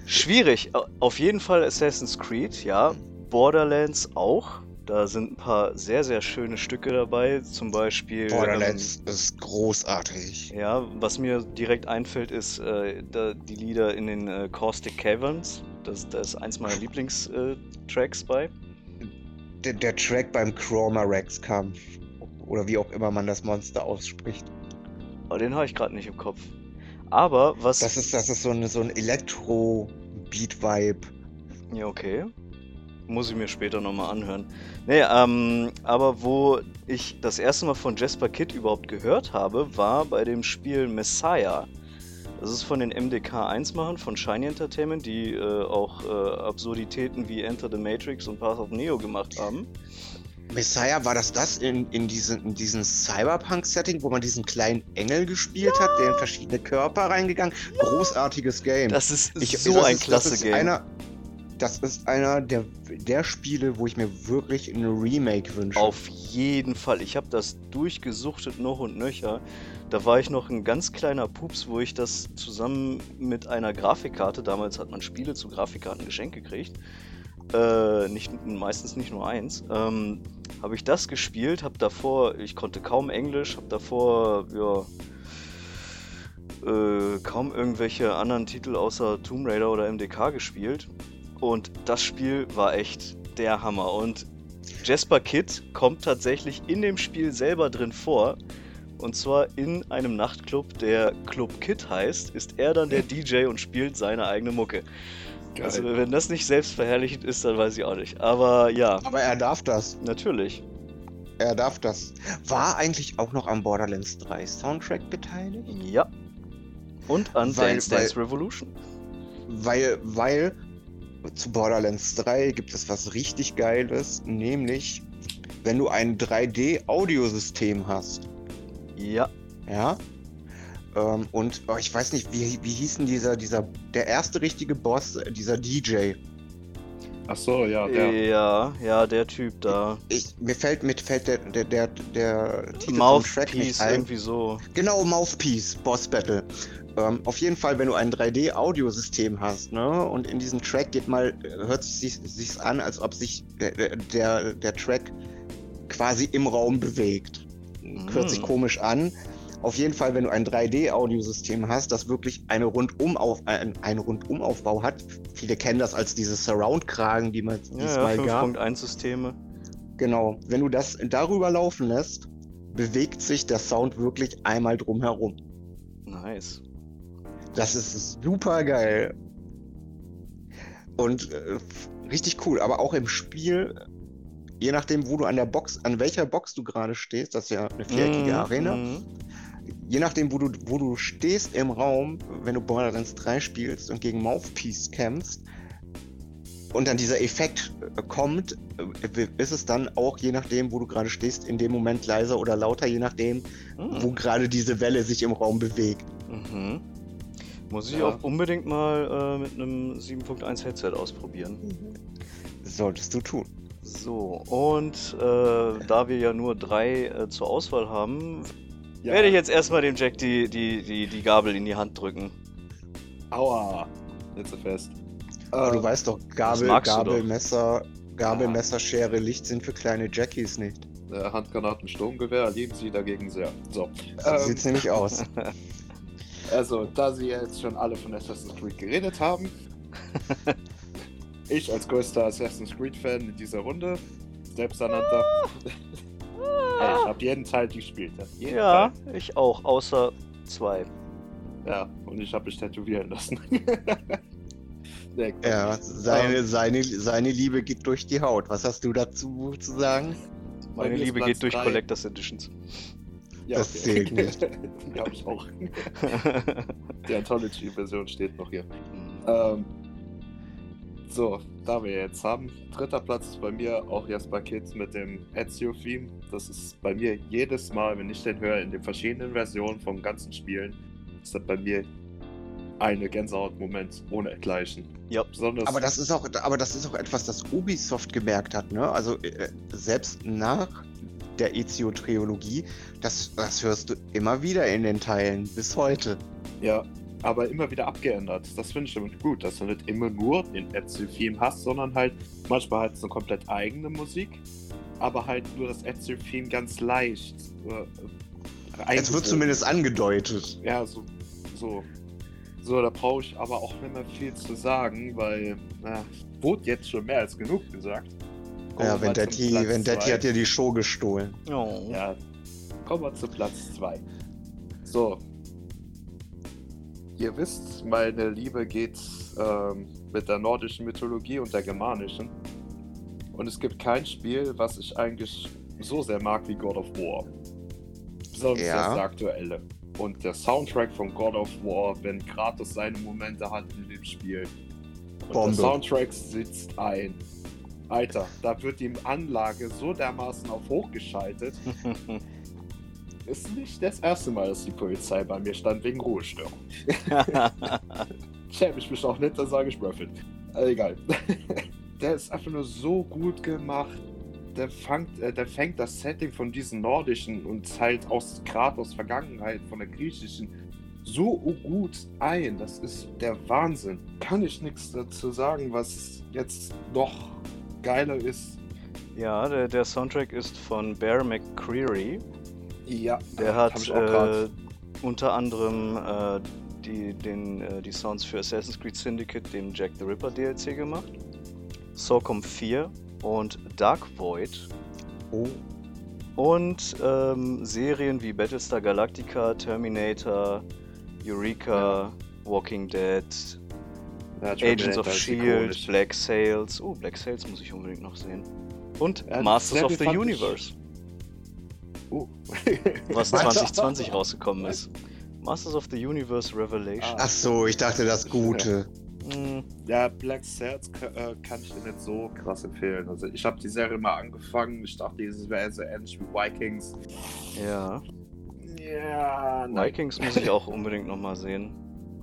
Schwierig. Auf jeden Fall Assassin's Creed, ja. Borderlands auch. Da sind ein paar sehr, sehr schöne Stücke dabei. Zum Beispiel. Borderlands ähm, ist großartig. Ja, was mir direkt einfällt, ist äh, da, die Lieder in den äh, Caustic Caverns. Das, das ist eins meiner Lieblingstracks äh, bei. Der, der, Track beim Chroma Rex Kampf. Oder wie auch immer man das Monster ausspricht. Aber den habe ich gerade nicht im Kopf. Aber was. Das ist, das ist so, eine, so ein Elektro-Beat-Vibe. Ja, okay. Muss ich mir später nochmal anhören. Nee, ähm, aber wo ich das erste Mal von Jasper Kidd überhaupt gehört habe, war bei dem Spiel Messiah. Das ist von den MDK 1 machen, von Shiny Entertainment, die äh, auch äh, Absurditäten wie Enter the Matrix und Path of Neo gemacht haben. Messiah, war das das in, in, diesen, in diesem Cyberpunk-Setting, wo man diesen kleinen Engel gespielt ja. hat, der in verschiedene Körper reingegangen? Ja. Großartiges Game. Das ist ich, so das ein ist, klasse das Game. Einer, das ist einer der, der Spiele, wo ich mir wirklich ein Remake wünsche. Auf jeden Fall. Ich habe das durchgesuchtet noch und nöcher. Da war ich noch ein ganz kleiner Pups, wo ich das zusammen mit einer Grafikkarte, damals hat man Spiele zu Grafikkarten geschenkt gekriegt, äh, nicht, meistens nicht nur eins, ähm, habe ich das gespielt, habe davor, ich konnte kaum Englisch, habe davor, ja, äh, kaum irgendwelche anderen Titel außer Tomb Raider oder MDK gespielt. Und das Spiel war echt der Hammer. Und Jasper Kidd kommt tatsächlich in dem Spiel selber drin vor. Und zwar in einem Nachtclub, der Club Kid heißt, ist er dann der DJ und spielt seine eigene Mucke. Geil. Also wenn das nicht selbstverherrlichend ist, dann weiß ich auch nicht. Aber ja. Aber er darf das. Natürlich. Er darf das. War eigentlich auch noch am Borderlands 3 Soundtrack beteiligt? Ja. Und an weil, Dance Dance Revolution. Weil, weil zu Borderlands 3 gibt es was richtig Geiles, nämlich wenn du ein 3D-Audiosystem hast. Ja. Ja. Ähm, und oh, ich weiß nicht, wie, wie hieß denn dieser, dieser, der erste richtige Boss, äh, dieser DJ. Ach so, ja, der. Ja, ja, der Typ da. Ich, mir fällt, mir fällt der, der, der, der Titel Mouthpiece, irgendwie so. Genau, Mouthpiece, Boss Battle. Ähm, auf jeden Fall, wenn du ein 3D-Audiosystem hast, ne, und in diesem Track geht mal, hört sich sich's an, als ob sich der, der, der Track quasi im Raum bewegt. Mm. Hört sich komisch an. Auf jeden Fall, wenn du ein 3D-Audiosystem hast, das wirklich eine Rundumauf, ein, einen Rundumaufbau hat. Viele kennen das als diese Surround-Kragen, die man ja, diesmal ja, 5.1-Systeme. Genau. Wenn du das darüber laufen lässt, bewegt sich der Sound wirklich einmal drumherum. Nice. Das ist super geil. Und äh, richtig cool. Aber auch im Spiel, je nachdem, wo du an der Box, an welcher Box du gerade stehst, das ist ja eine viereckige mm, Arena. Mm. Je nachdem, wo du, wo du stehst im Raum, wenn du Borderlands 3 spielst und gegen Mouthpiece kämpfst, und dann dieser Effekt äh, kommt, äh, ist es dann auch je nachdem, wo du gerade stehst, in dem Moment leiser oder lauter, je nachdem, mm. wo gerade diese Welle sich im Raum bewegt. Mhm. Muss ich ja. auch unbedingt mal äh, mit einem 7.1 Headset ausprobieren. Solltest du tun. So, und äh, da wir ja nur drei äh, zur Auswahl haben, ja. werde ich jetzt erstmal dem Jack die, die, die, die Gabel in die Hand drücken. Aua, nicht so fest. Aber du weißt doch, Gabel, Gabel, Messer, Gabel, ja. Messer, Schere, Licht sind für kleine Jackies nicht. Handgranaten, Sturmgewehr lieben sie dagegen sehr. So. so ähm, sieht's nämlich aus. Also, da sie jetzt schon alle von Assassin's Creed geredet haben, ich als größter Assassin's Creed-Fan in dieser Runde, selbsternannter, hey, ich habe jeden Teil gespielt. Jeden ja, Teil. ich auch, außer zwei. Ja, und ich habe mich tätowieren lassen. ja, seine, seine, seine Liebe geht durch die Haut. Was hast du dazu zu sagen? Meine Liebe geht durch drei. Collectors Editions. Ja, das okay. zählt nicht. Die habe ich auch. Die Anthology-Version steht noch hier. Ähm, so, da wir jetzt haben, dritter Platz ist bei mir auch Jasper Kids mit dem Ezio-Theme. Das ist bei mir jedes Mal, wenn ich den höre, in den verschiedenen Versionen vom ganzen Spielen, ist das bei mir eine Gänsehaut-Moment ohne Gleichen. Ja. Besonders aber das ist auch, aber das ist auch etwas, das Ubisoft gemerkt hat, ne? Also äh, selbst nach der Ezio-Trilogie, das, das hörst du immer wieder in den Teilen, bis heute. Ja, aber immer wieder abgeändert. Das finde ich damit gut, dass du nicht immer nur den Ezio-Theme hast, sondern halt manchmal halt so komplett eigene Musik, aber halt nur das Ezio-Theme ganz leicht. Äh, es wird zumindest angedeutet. Ja, so. So, so da brauche ich aber auch nicht mehr viel zu sagen, weil, na, wurde jetzt schon mehr als genug gesagt. Ja, Vendetti, Vendetti hat dir die Show gestohlen. Oh. Ja, kommen wir zu Platz 2. So. Ihr wisst, meine Liebe geht ähm, mit der nordischen Mythologie und der germanischen. Und es gibt kein Spiel, was ich eigentlich so sehr mag wie God of War. Besonders ja. das aktuelle. Und der Soundtrack von God of War, wenn Kratos seine Momente hat in dem Spiel. Und Bombe. der Soundtrack sitzt ein. Alter, da wird die Anlage so dermaßen auf hoch geschaltet. Ist nicht das erste Mal, dass die Polizei bei mir stand wegen Ruhestörung. Schäme ich mich auch nicht, da sage ich Ruffin. egal. der ist einfach nur so gut gemacht. Der, fangt, äh, der fängt das Setting von diesen nordischen und halt aus Kratos Vergangenheit, von der griechischen, so gut ein. Das ist der Wahnsinn. Kann ich nichts dazu sagen, was jetzt noch geiler ist. Ja, der, der Soundtrack ist von Bear McCreary. Ja, Der hat äh, unter anderem äh, die, den, äh, die Sounds für Assassin's Creed Syndicate, den Jack the Ripper DLC gemacht. SOCOM 4 und Dark Void. Oh. Und ähm, Serien wie Battlestar Galactica, Terminator, Eureka, Walking Dead, ja, Agents of Shield, ikonisch. Black Sails. Oh, Black Sails muss ich unbedingt noch sehen. Und Ja, Masters of the Universe, Oh. was Was? 2020 rausgekommen ist. Masters of the Universe Revelation. Ach so, ich dachte das Gute. Hm, Ja, Black Sales äh, kann ich dir nicht so krass empfehlen. Also ich habe die Serie mal angefangen. Ich dachte, es wäre so ähnlich wie Vikings. ja. Ja, Vikings muss ich auch unbedingt nochmal sehen.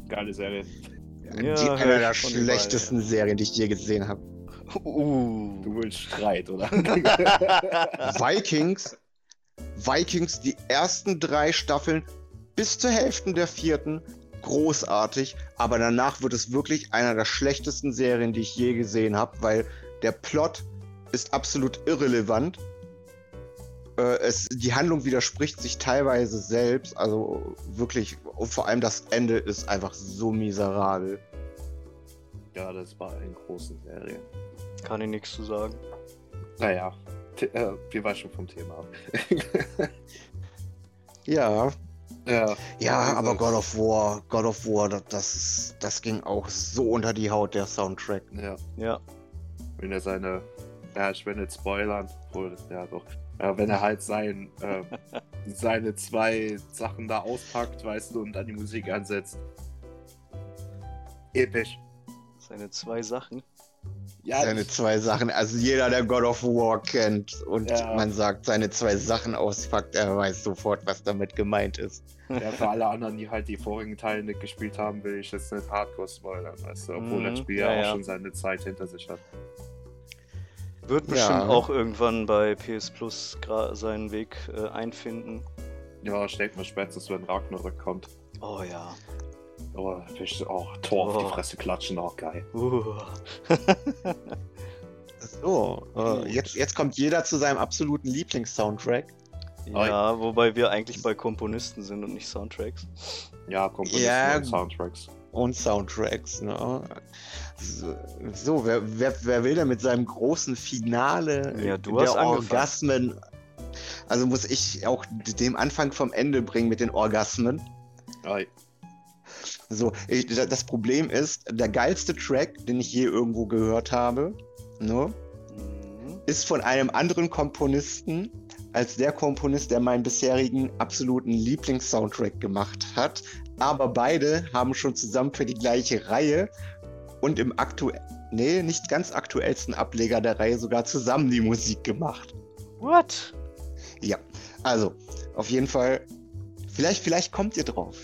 Geile Serie. Ja, die einer der von überall, schlechtesten Serien, die ich je gesehen habe. Uh. Du willst Streit, oder? Vikings, Vikings, die ersten drei Staffeln bis zur Hälfte der vierten, großartig, aber danach wird es wirklich einer der schlechtesten Serien, die ich je gesehen habe, weil der Plot ist absolut irrelevant. Äh, es, die Handlung widerspricht sich teilweise selbst, also wirklich, und vor allem das Ende ist einfach so miserabel. ja, das war eine große Serie. Kann ich nichts zu sagen. Naja, äh, wir weichen vom Thema ab. Ja, ja, ja, aber God of War, God of War, das, das ging auch so unter die Haut, der Soundtrack. Ja, Ja. wenn er seine, ja, ich will nicht spoilern, obwohl, ja doch, ja, wenn er halt sein, äh, seine zwei Sachen da auspackt, weißt du, und dann die Musik ansetzt. Episch. Seine zwei Sachen. Ja, seine zwei Sachen. Also jeder, der God of War kennt und Ja. man sagt, seine zwei Sachen auspackt, er weiß sofort, was damit gemeint ist. ja, für alle anderen, die halt die vorigen Teile nicht gespielt haben, will ich jetzt nicht hardcore spoilern, weißt du, obwohl Mhm, das Spiel ja, auch ja. schon seine Zeit hinter sich hat. Wird bestimmt auch irgendwann bei PS Plus seinen Weg äh, einfinden. Ja, ich denke mal spätestens, wenn Ragnarök kommt. Oh ja. Aber ich auch Tor auf Oh. die Fresse klatschen, auch geil. Uh. So, äh, jetzt, jetzt kommt jeder zu seinem absoluten Lieblings-Soundtrack. ja, wobei wir eigentlich bei Komponisten sind und nicht Soundtracks. Ja, Komponisten Ja. und Soundtracks. Und Soundtracks, ne? So, so wer, wer, wer will denn mit seinem großen Finale Ja, du der hast angefangen. Orgasmen? Also muss ich auch dem Anfang vom Ende bringen mit den Orgasmen. Ei. So, ich, das Problem ist, der geilste Track, den ich je irgendwo gehört habe, ne, Mhm. ist von einem anderen Komponisten als der Komponist, der meinen bisherigen absoluten Lieblings-Soundtrack gemacht hat. Aber beide haben schon zusammen für die gleiche Reihe und im aktuell, nee, nicht ganz aktuellsten Ableger der Reihe sogar zusammen die Musik gemacht. What? Ja, also auf jeden Fall, vielleicht, vielleicht kommt ihr drauf.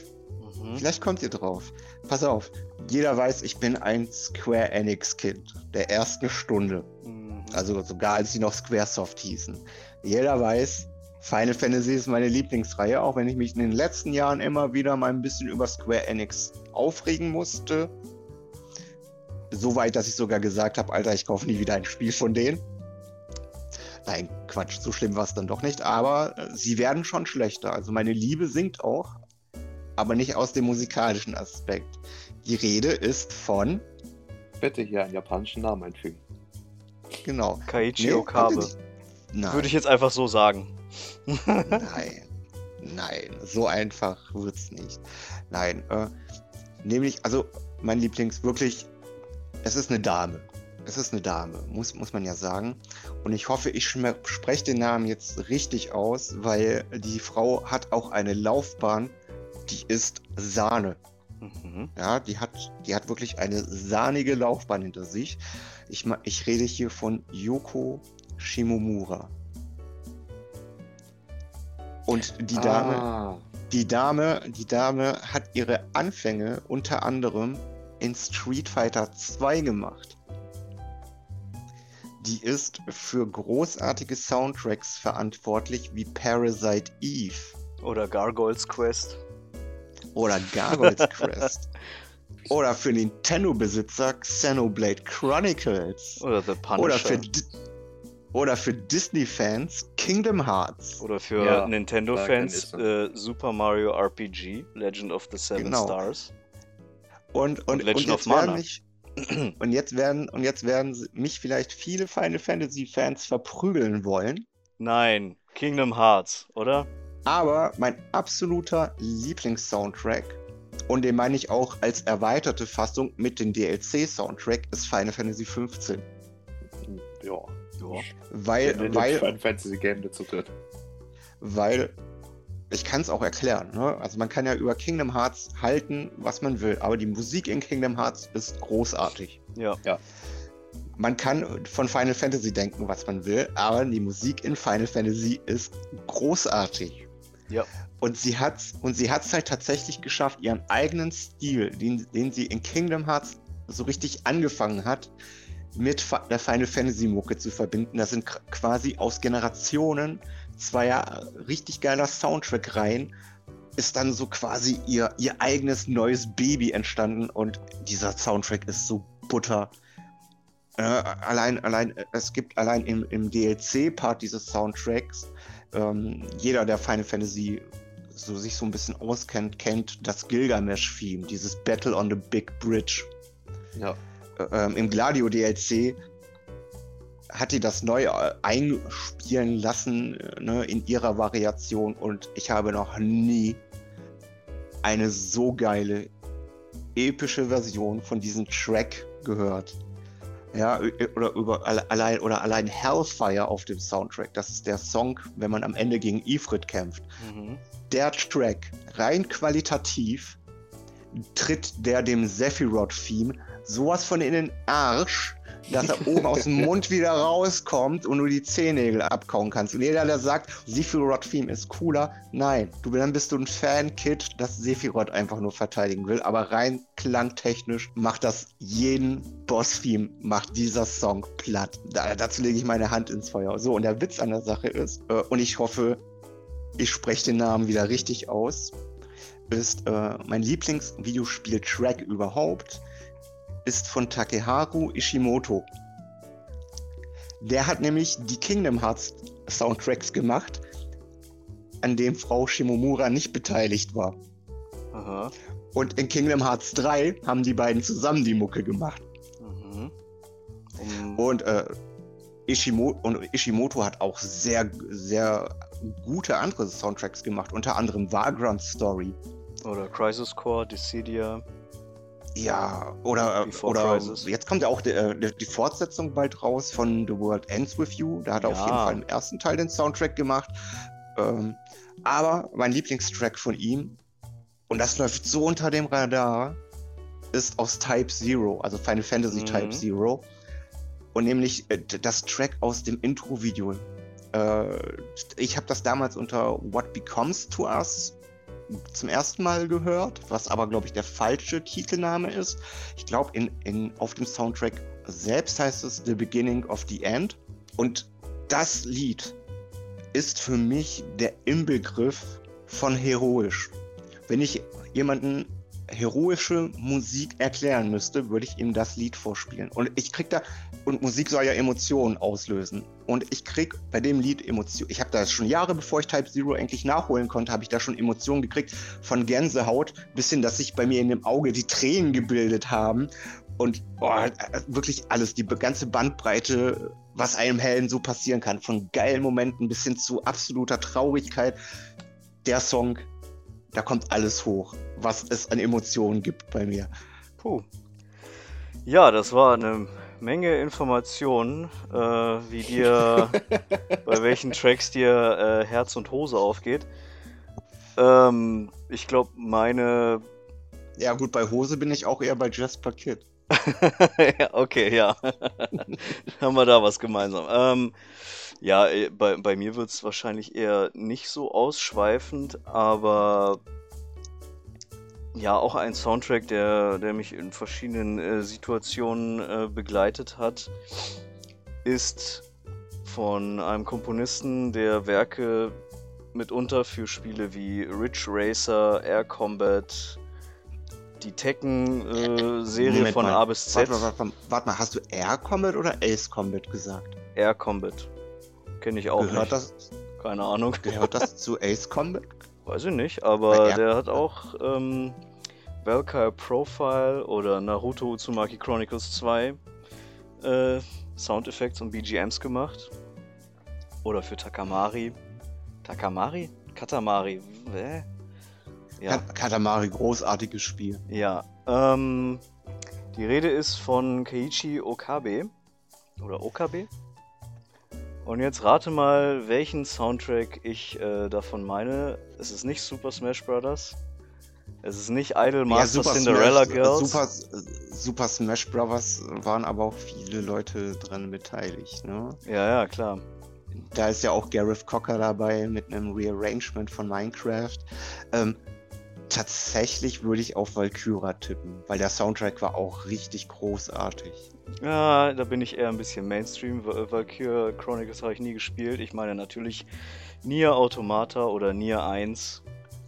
Mhm. Vielleicht kommt ihr drauf. Pass auf, jeder weiß, ich bin ein Square Enix-Kind der ersten Stunde. Mhm. Also sogar als sie noch Squaresoft hießen. Jeder weiß, Final Fantasy ist meine Lieblingsreihe, auch wenn ich mich in den letzten Jahren immer wieder mal ein bisschen über Square Enix aufregen musste. So weit, dass ich sogar gesagt habe, Alter, ich kaufe nie wieder ein Spiel von denen. Nein, Quatsch, so schlimm war es dann doch nicht, aber äh, sie werden schon schlechter. Also meine Liebe sinkt auch, aber nicht aus dem musikalischen Aspekt. Die Rede ist von, Bitte hier einen japanischen Namen einfügen. genau. Kaiichi Nee, Okabe. Nein. Würde ich jetzt einfach so sagen. Nein, nein, so einfach wird's nicht. Nein, äh, nämlich, also mein Lieblings wirklich, es ist eine Dame. Es ist eine Dame, muss, muss man ja sagen. Und ich hoffe, ich spreche den Namen jetzt richtig aus, weil die Frau hat auch eine Laufbahn, die ist Sahne. Mhm. Ja, die hat, die hat wirklich eine sahnige Laufbahn hinter sich. Ich, ich rede hier von Yoko Shimomura. Und die Dame, Ah, die Dame, die Dame hat ihre Anfänge unter anderem in Street Fighter 2 gemacht. Die ist für großartige Soundtracks verantwortlich wie Parasite Eve. Oder Gargoyles Quest. Oder Gargoyles Quest. Oder für Nintendo-Besitzer Xenoblade Chronicles. Oder The Punisher. Oder für, Di oder für Disney-Fans Kingdom Hearts. Oder für Ja, Nintendo-Fans äh, Super Mario RPG, Legend of the Seven Genau. Stars. Und, und, und, Legend of jetzt werden Mana. mich, und jetzt werden und jetzt werden mich vielleicht viele Final Fantasy Fans verprügeln wollen. Nein, Kingdom Hearts, oder? Aber mein absoluter Lieblings-Soundtrack, und den meine ich auch als erweiterte Fassung mit dem DLC-Soundtrack, ist Final Fantasy 15. Ja. Ja. Weil, Weil, weil, Final Fantasy Game dazu dritt. weil, ich kann es auch erklären. Ne? Also man kann ja über Kingdom Hearts halten, was man will, aber die Musik in Kingdom Hearts ist großartig. Ja. Man kann von Final Fantasy denken, was man will, aber die Musik in Final Fantasy ist großartig. Ja. Und sie hat und sie hat es halt tatsächlich geschafft, ihren eigenen Stil, den, den sie in Kingdom Hearts so richtig angefangen hat, mit der Final Fantasy Mucke zu verbinden. Das sind quasi aus Generationen zweier richtig geiler Soundtrack-Reihen ist dann so quasi ihr, ihr eigenes neues Baby entstanden und dieser Soundtrack ist so butter. Äh, allein, allein, es gibt allein im, im DLC-Part dieses Soundtracks, ähm, jeder, der Final Fantasy so sich so ein bisschen auskennt, kennt das Gilgamesh-Theme, dieses Battle on the Big Bridge. Ja. Äh, ähm, Im Gladio DLC hat die das neu äh, einspielen lassen äh, ne, in ihrer Variation und ich habe noch nie eine so geile epische Version von diesem Track gehört. Ja, oder über alle- allein oder allein Hellfire auf dem Soundtrack. Das ist der Song, wenn man am Ende gegen Ifrit kämpft. Mhm. Der Track, rein qualitativ, tritt der dem Sephiroth-Theme sowas von in den Arsch, dass er oben aus dem Mund wieder rauskommt und du die Zehennägel abkauen kannst. Und jeder, der sagt, Sephiroth-Theme ist cooler, nein, du, dann bist du ein Fan-Kid, das Sephiroth einfach nur verteidigen will. Aber rein klangtechnisch macht das jeden Boss-Theme, macht dieser Song platt. Da, dazu lege ich meine Hand ins Feuer. So, und der Witz an der Sache ist, äh, und ich hoffe, ich spreche den Namen wieder richtig aus, ist äh, mein Lieblingsvideospiel-Track überhaupt, ist von Takeharu Ishimoto. Der hat nämlich die Kingdom Hearts Soundtracks gemacht, an dem Frau Shimomura nicht beteiligt war. Aha. Und in Kingdom Hearts 3 haben die beiden zusammen die Mucke gemacht. Mhm. Um, Und, äh, Ishimo und Ishimoto hat auch sehr, sehr gute andere Soundtracks gemacht, unter anderem Vagrant Story. oder Crisis Core, Dissidia. Ja, oder, äh, oder jetzt kommt ja auch die, äh, die, Fortsetzung bald raus von The World Ends With You. Da hat er auf Ja. jeden Fall im ersten Teil den Soundtrack gemacht. Ähm, aber mein Lieblingstrack von ihm, und das läuft so unter dem Radar, ist aus Type Zero, also Final Fantasy Mhm. Type Zero. Und nämlich äh, das Track aus dem Intro-Video. Äh, ich habe das damals unter What Becomes to Us zum ersten Mal gehört, was aber, glaube ich, der falsche Titelname ist. Ich glaube, in, in, auf dem Soundtrack selbst heißt es The Beginning of the End. Und das Lied ist für mich der Inbegriff von heroisch. Wenn ich jemanden heroische Musik erklären müsste, würde ich ihm das Lied vorspielen. Und ich krieg da, und Musik soll ja Emotionen auslösen. Und ich krieg bei dem Lied Emotionen. Ich habe da schon Jahre, bevor ich Type Zero endlich nachholen konnte, habe ich da schon Emotionen gekriegt. Von Gänsehaut bis hin, dass sich bei mir in dem Auge die Tränen gebildet haben. Und oh, wirklich alles, die ganze Bandbreite, was einem Helden so passieren kann. Von geilen Momenten bis hin zu absoluter Traurigkeit. Der Song, da kommt alles hoch, was es an Emotionen gibt bei mir. Puh. Ja, das war eine Menge Informationen, äh, wie dir, bei welchen Tracks dir äh, Herz und Hose aufgeht. Ähm, ich glaube, meine. Ja, gut, bei Hose bin ich auch eher bei Jasper Kid. ja, okay, ja. Haben wir da was gemeinsam. Ähm, ja, äh, bei, bei mir wird es wahrscheinlich eher nicht so ausschweifend, aber ja, auch ein Soundtrack, der, der mich in verschiedenen äh, Situationen äh, begleitet hat. ist von einem Komponisten, der Werke mitunter für Spiele wie Ridge Racer, Air Combat, die Tekken-Serie äh, von mal. A bis Z. Warte, warte, warte, mal, hast du Air Combat oder Ace Combat gesagt? Air Combat. Kenne ich auch Gehört nicht. Das, Keine Ahnung. Gehört das zu Ace Combat? Weiß ich nicht, aber der hat auch ähm, Valkyrie Profile oder Naruto Uzumaki Chronicles 2 äh, Soundeffekte und BGMs gemacht. Oder für Takamari. Takamari? Katamari. Hä? Ja. Katamari, großartiges Spiel. Ja. Ähm, die Rede ist von Keiichi Okabe. Oder Okabe? Und jetzt rate mal, welchen Soundtrack ich äh, davon meine. Es ist nicht Super Smash Bros. Es ist nicht Idol Master ja, Cinderella Smash, Girls. Super, Super Smash Bros. waren aber auch viele Leute dran beteiligt, ne? Ja, ja, klar. Da ist ja auch Gareth Cocker dabei mit einem Rearrangement von Minecraft. Ähm, tatsächlich würde ich auf Valkyra tippen, weil der Soundtrack war auch richtig großartig. Ja, da bin ich eher ein bisschen Mainstream. Valkyra Chronicles habe ich nie gespielt. Ich meine natürlich Nier Automata oder Nier 1,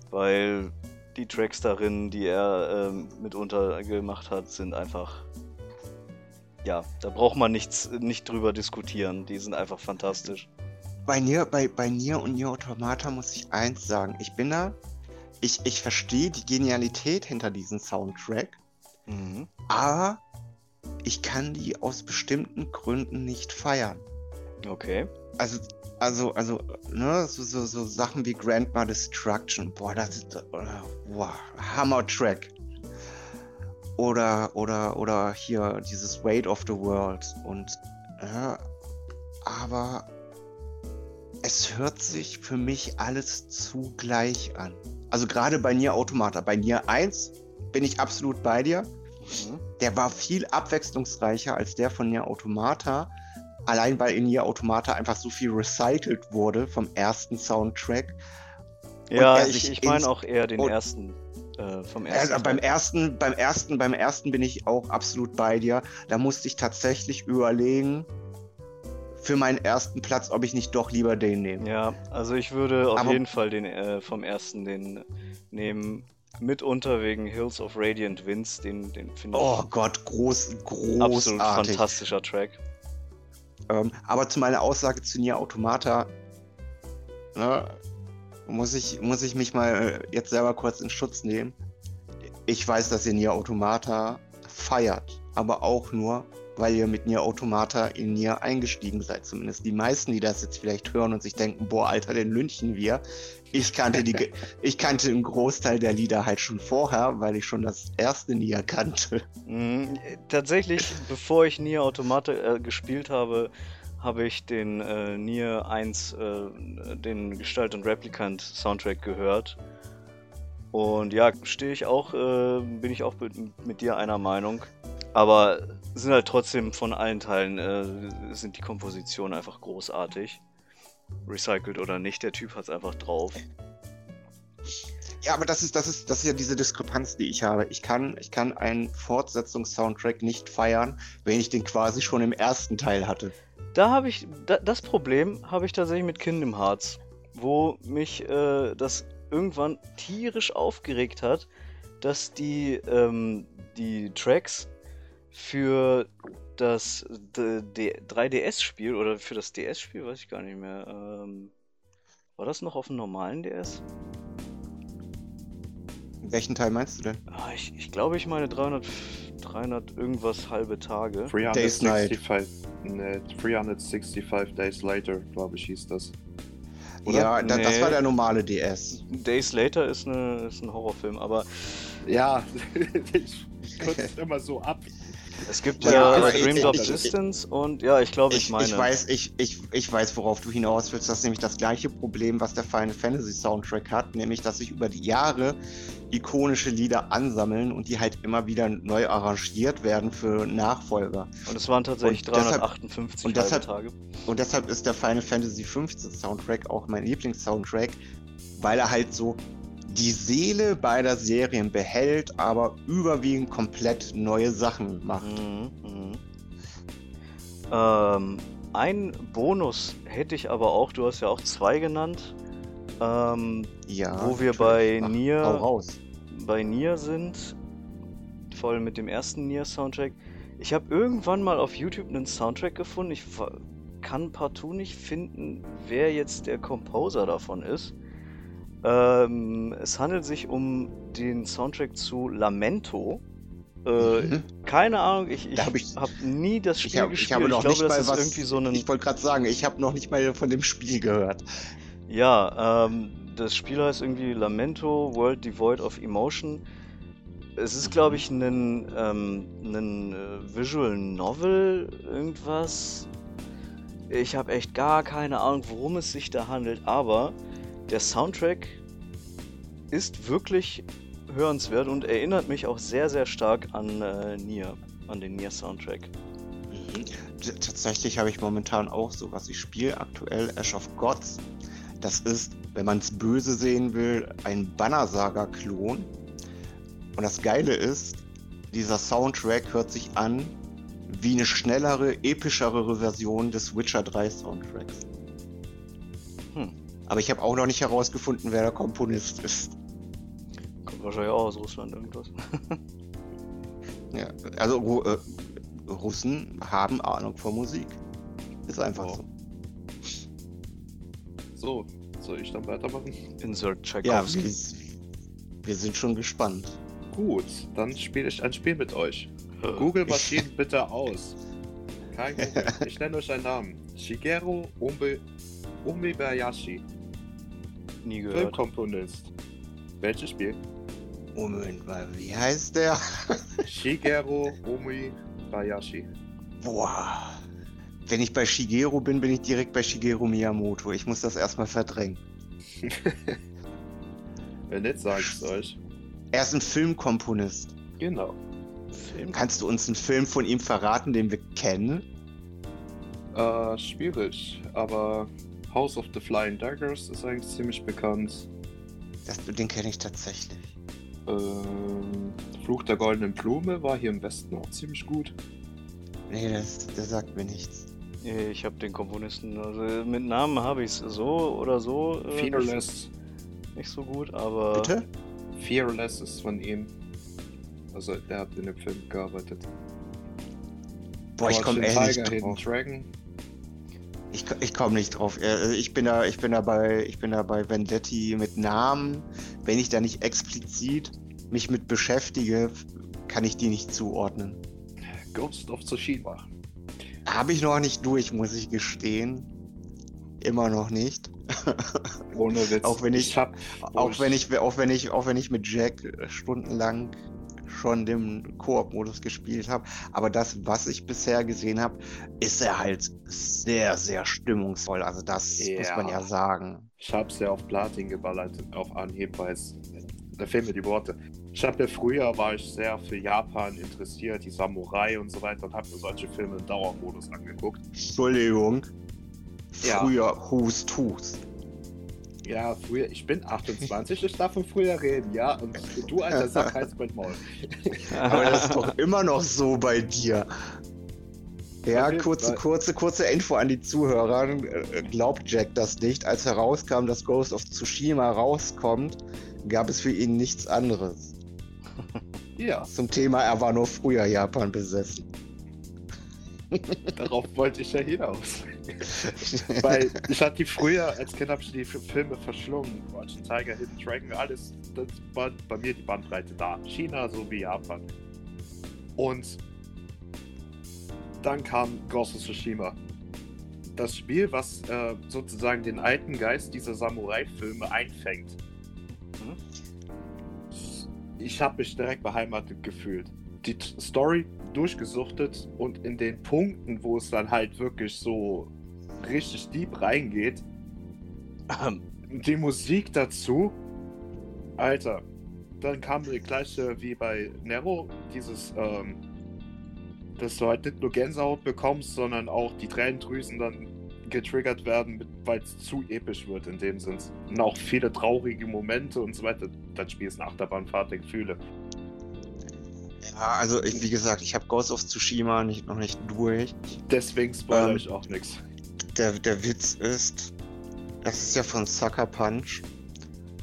weil die Tracks darin, die er ähm, mitunter gemacht hat, sind einfach. Ja, da braucht man nichts, nicht drüber diskutieren. Die sind einfach fantastisch. Bei Nier, bei, bei Nier und Nier Automata muss ich eins sagen. Ich bin da. Ich, ich verstehe die Genialität hinter diesem Soundtrack. Mhm. Aber ich kann die aus bestimmten Gründen nicht feiern. Okay. Also also, also, ne, so, so, so Sachen wie Grandma Destruction, boah, das ist, boah, Hammer-Track. Oder, oder, oder hier dieses Weight of the World und, äh, aber es hört sich für mich alles zu gleich an. Also gerade bei Nier Automata, bei Nier 1 bin ich absolut bei dir. Mhm. Der war viel abwechslungsreicher als der von Nier Automata Allein weil in Nier Automata einfach so viel recycelt wurde vom ersten Soundtrack. Ja, ich, ich meine auch eher den ersten. Äh, vom ersten. Also beim ersten, beim ersten, beim ersten bin ich auch absolut bei dir. Da musste ich tatsächlich überlegen, für meinen ersten Platz, ob ich nicht doch lieber den nehme. Ja, also ich würde auf Aber jeden Fall den äh, vom ersten den nehmen. Mitunter wegen Hills of Radiant Winds, den, den finde ich. Oh Gott, groß, großartig. Absolut fantastischer Track. Ähm, aber zu meiner Aussage zu Nier Automata ne, muss, ich, muss ich mich mal äh, jetzt selber kurz in Schutz nehmen. Ich weiß, dass ihr Nier Automata feiert, aber auch nur, weil ihr mit Nier Automata in Nier eingestiegen seid. Zumindest die meisten, die das jetzt vielleicht hören und sich denken, boah, Alter, den lynchen wir. Ich kannte, die, ich kannte einen Großteil der Lieder halt schon vorher, weil ich schon das erste Nier kannte. Mhm, tatsächlich, bevor ich Nier Automata äh, gespielt habe, habe ich den äh, Nier 1, äh, den Gestalt- und Replicant-Soundtrack gehört. Und ja, stehe ich auch, äh, bin ich auch mit, mit dir einer Meinung. Aber sind halt trotzdem von allen Teilen, äh, sind die Kompositionen einfach großartig. Recycelt oder nicht, der Typ hat es einfach drauf. Ja, aber das ist, das ist, das ist ja diese Diskrepanz, die ich habe. Ich kann, ich kann einen Fortsetzungs-Soundtrack nicht feiern, wenn ich den quasi schon im ersten Teil hatte. Da habe ich, da, das Problem habe ich tatsächlich mit Kingdom Hearts, wo mich äh, das irgendwann tierisch aufgeregt hat, dass die, ähm, die Tracks für das 3DS-Spiel oder für das DS-Spiel, weiß ich gar nicht mehr. Ähm, war das noch auf dem normalen DS? Welchen Teil meinst du denn? Ah, ich, ich glaube, ich meine 300, 300 irgendwas halbe Tage. 365, ne, 365 Days Later, glaube ich, hieß das. Oder? Ja, nee. das war der normale DS. Days Later ist, eine, ist ein Horrorfilm, aber. Ja, ich kürze immer so ab. Es gibt ja, ja Dream Drop Distance und ja, ich glaube, ich, ich, meine. Ich weiß, ich, ich, ich weiß, worauf du hinaus willst. Das ist nämlich das gleiche Problem, was der Final Fantasy Soundtrack hat, nämlich dass sich über die Jahre ikonische Lieder ansammeln und die halt immer wieder neu arrangiert werden für Nachfolger. Und es waren tatsächlich und 358 deshalb, und deshalb, Tage. Und deshalb ist der Final Fantasy 15 Soundtrack auch mein Lieblingssoundtrack, weil er halt so die Seele beider Serien behält, aber überwiegend komplett neue Sachen macht. Mhm, mhm. Ähm, ein Bonus hätte ich aber auch, du hast ja auch zwei genannt. Ähm, Ja. Wo wir bei Ach, Nier- bei Nier sind, vor allem mit dem ersten Nier-Soundtrack. Ich habe irgendwann mal auf YouTube einen Soundtrack gefunden. Ich kann partout nicht finden, wer jetzt der Composer davon ist. Ähm, es handelt sich um den Soundtrack zu Lamento. Äh, Mhm. keine Ahnung, ich, ich hab habe ich- nie das Ich, Spiel hab, ich gespielt. habe noch glaube, nicht das mal ist was. irgendwie so ein. Ich wollte gerade sagen, ich habe noch nicht mal von dem Spiel gehört. Ja, ähm, das Spiel heißt irgendwie Lamento World Devoid of Emotion. Es ist, glaube ich, ein, ähm, ein äh, Visual Novel, irgendwas. Ich habe echt gar keine Ahnung, worum es sich da handelt, aber der Soundtrack ist wirklich hörenswert und erinnert mich auch sehr, sehr stark an äh, Nier, an den Nier-Soundtrack. Mhm. Tatsächlich habe ich momentan auch sowas. Ich spiele aktuell Ash of Gods. Das ist, wenn man es böse sehen will, ein Bannersaga-Klon. Und das Geile ist, dieser Soundtrack hört sich an wie eine schnellere, epischere Version des Witcher 3 Soundtracks. Aber ich habe auch noch nicht herausgefunden, wer der Komponist ist. Kommt wahrscheinlich auch aus Russland irgendwas. Ja, also Ru äh, Russen haben Ahnung von Musik. Ist einfach Wow. so. So, soll ich dann weitermachen? Insert Ja, Tchaikovsky. wir, wir sind schon gespannt. Gut, dann spiele ich ein Spiel mit euch. Google Maschinen bitte aus. Kein Google. Ich nenne euch einen Namen. Shigeru Umbe Umebayashi, Nie gehört. Filmkomponist. Welches Spiel? Moment mal, wie heißt der? Shigeru Umebayashi. Boah. Wenn ich bei Shigeru bin, bin ich direkt bei Shigeru Miyamoto. Ich muss das erstmal verdrängen. Wenn nicht, sage ich es euch. Er ist ein Filmkomponist. Genau. Film. Kannst du uns einen Film von ihm verraten, den wir kennen? Äh, schwierig, aber House of the Flying Daggers ist eigentlich ziemlich bekannt. Das, den kenne ich tatsächlich. Ähm, Fluch der goldenen Blume war hier im Westen auch ziemlich gut. Nee, das, der sagt mir nichts. Ich habe den Komponisten, also mit Namen habe ich es so oder so äh, Fearless. nicht, nicht so gut, aber Bitte? Fearless ist von ihm. Also, der hat in dem Film gearbeitet. Boah, ich komme ehrlich Tiger, Hidden drauf. Dragon. Ich, ich komme nicht drauf. Äh, Ich bin da, ich bin da bei, ich bin da bei Vendetti mit Namen. Wenn ich da nicht explizit mich mit beschäftige, kann ich die nicht zuordnen. Ghost of Tsushima. Habe ich noch nicht durch, muss ich gestehen. Immer noch nicht. Ohne Witz. Auch wenn ich- hab, Auch wenn ich, auch wenn ich, auch wenn ich mit Jack stundenlang schon den Koop-Modus gespielt habe. Aber das, was ich bisher gesehen habe, ist er halt sehr, sehr stimmungsvoll. Also das muss man ja sagen. Ich hab's ja auf Platin geballert, auf Anhieb, weil es. Da fehlen mir die Worte. Ich habe ja früher war ich sehr für Japan interessiert, die Samurai und so weiter und habe mir solche Filme im Dauermodus angeguckt. Entschuldigung. Ja. Früher Hust Hust. Ja, früher, ich bin 28, ich darf von früher reden, ja. Und du, alter Sack, heißt mein Maul. Aber das ist doch immer noch so bei dir. Ja, kurze, kurze, kurze Info an die Zuhörer. Äh, Glaubt Jack das nicht? Als herauskam, dass Ghost of Tsushima rauskommt, gab es für ihn nichts anderes. Ja, Zum Thema, er war nur früher Japan besessen. Darauf wollte ich ja hinaus. Weil ich hatte die früher, als Kind habe ich die Filme verschlungen. Watching Tiger, Hidden Dragon, alles, das war bei mir die Bandbreite da. China sowie Japan. Und dann kam Ghost of Tsushima. Das Spiel, was äh, sozusagen den alten Geist dieser Samurai-Filme einfängt. Mhm. Ich habe mich direkt beheimatet gefühlt. Die Story durchgesuchtet und in den Punkten, wo es dann halt wirklich so richtig deep reingeht, die Musik dazu, Alter, dann kam die gleiche wie bei Nero, dieses, ähm, dass du halt nicht nur Gänsehaut bekommst, sondern auch die Tränendrüsen dann getriggert werden, weil es zu episch wird in dem Sinn. Und auch viele traurige Momente und so weiter. Das Spiel ist eine Achterbahnfahrt der Gefühle. Ja, also ich, wie gesagt, ich habe Ghost of Tsushima nicht, noch nicht durch. Deswegen spoilere ähm, ich auch nichts. Der, der Witz ist, das ist ja von Sucker Punch.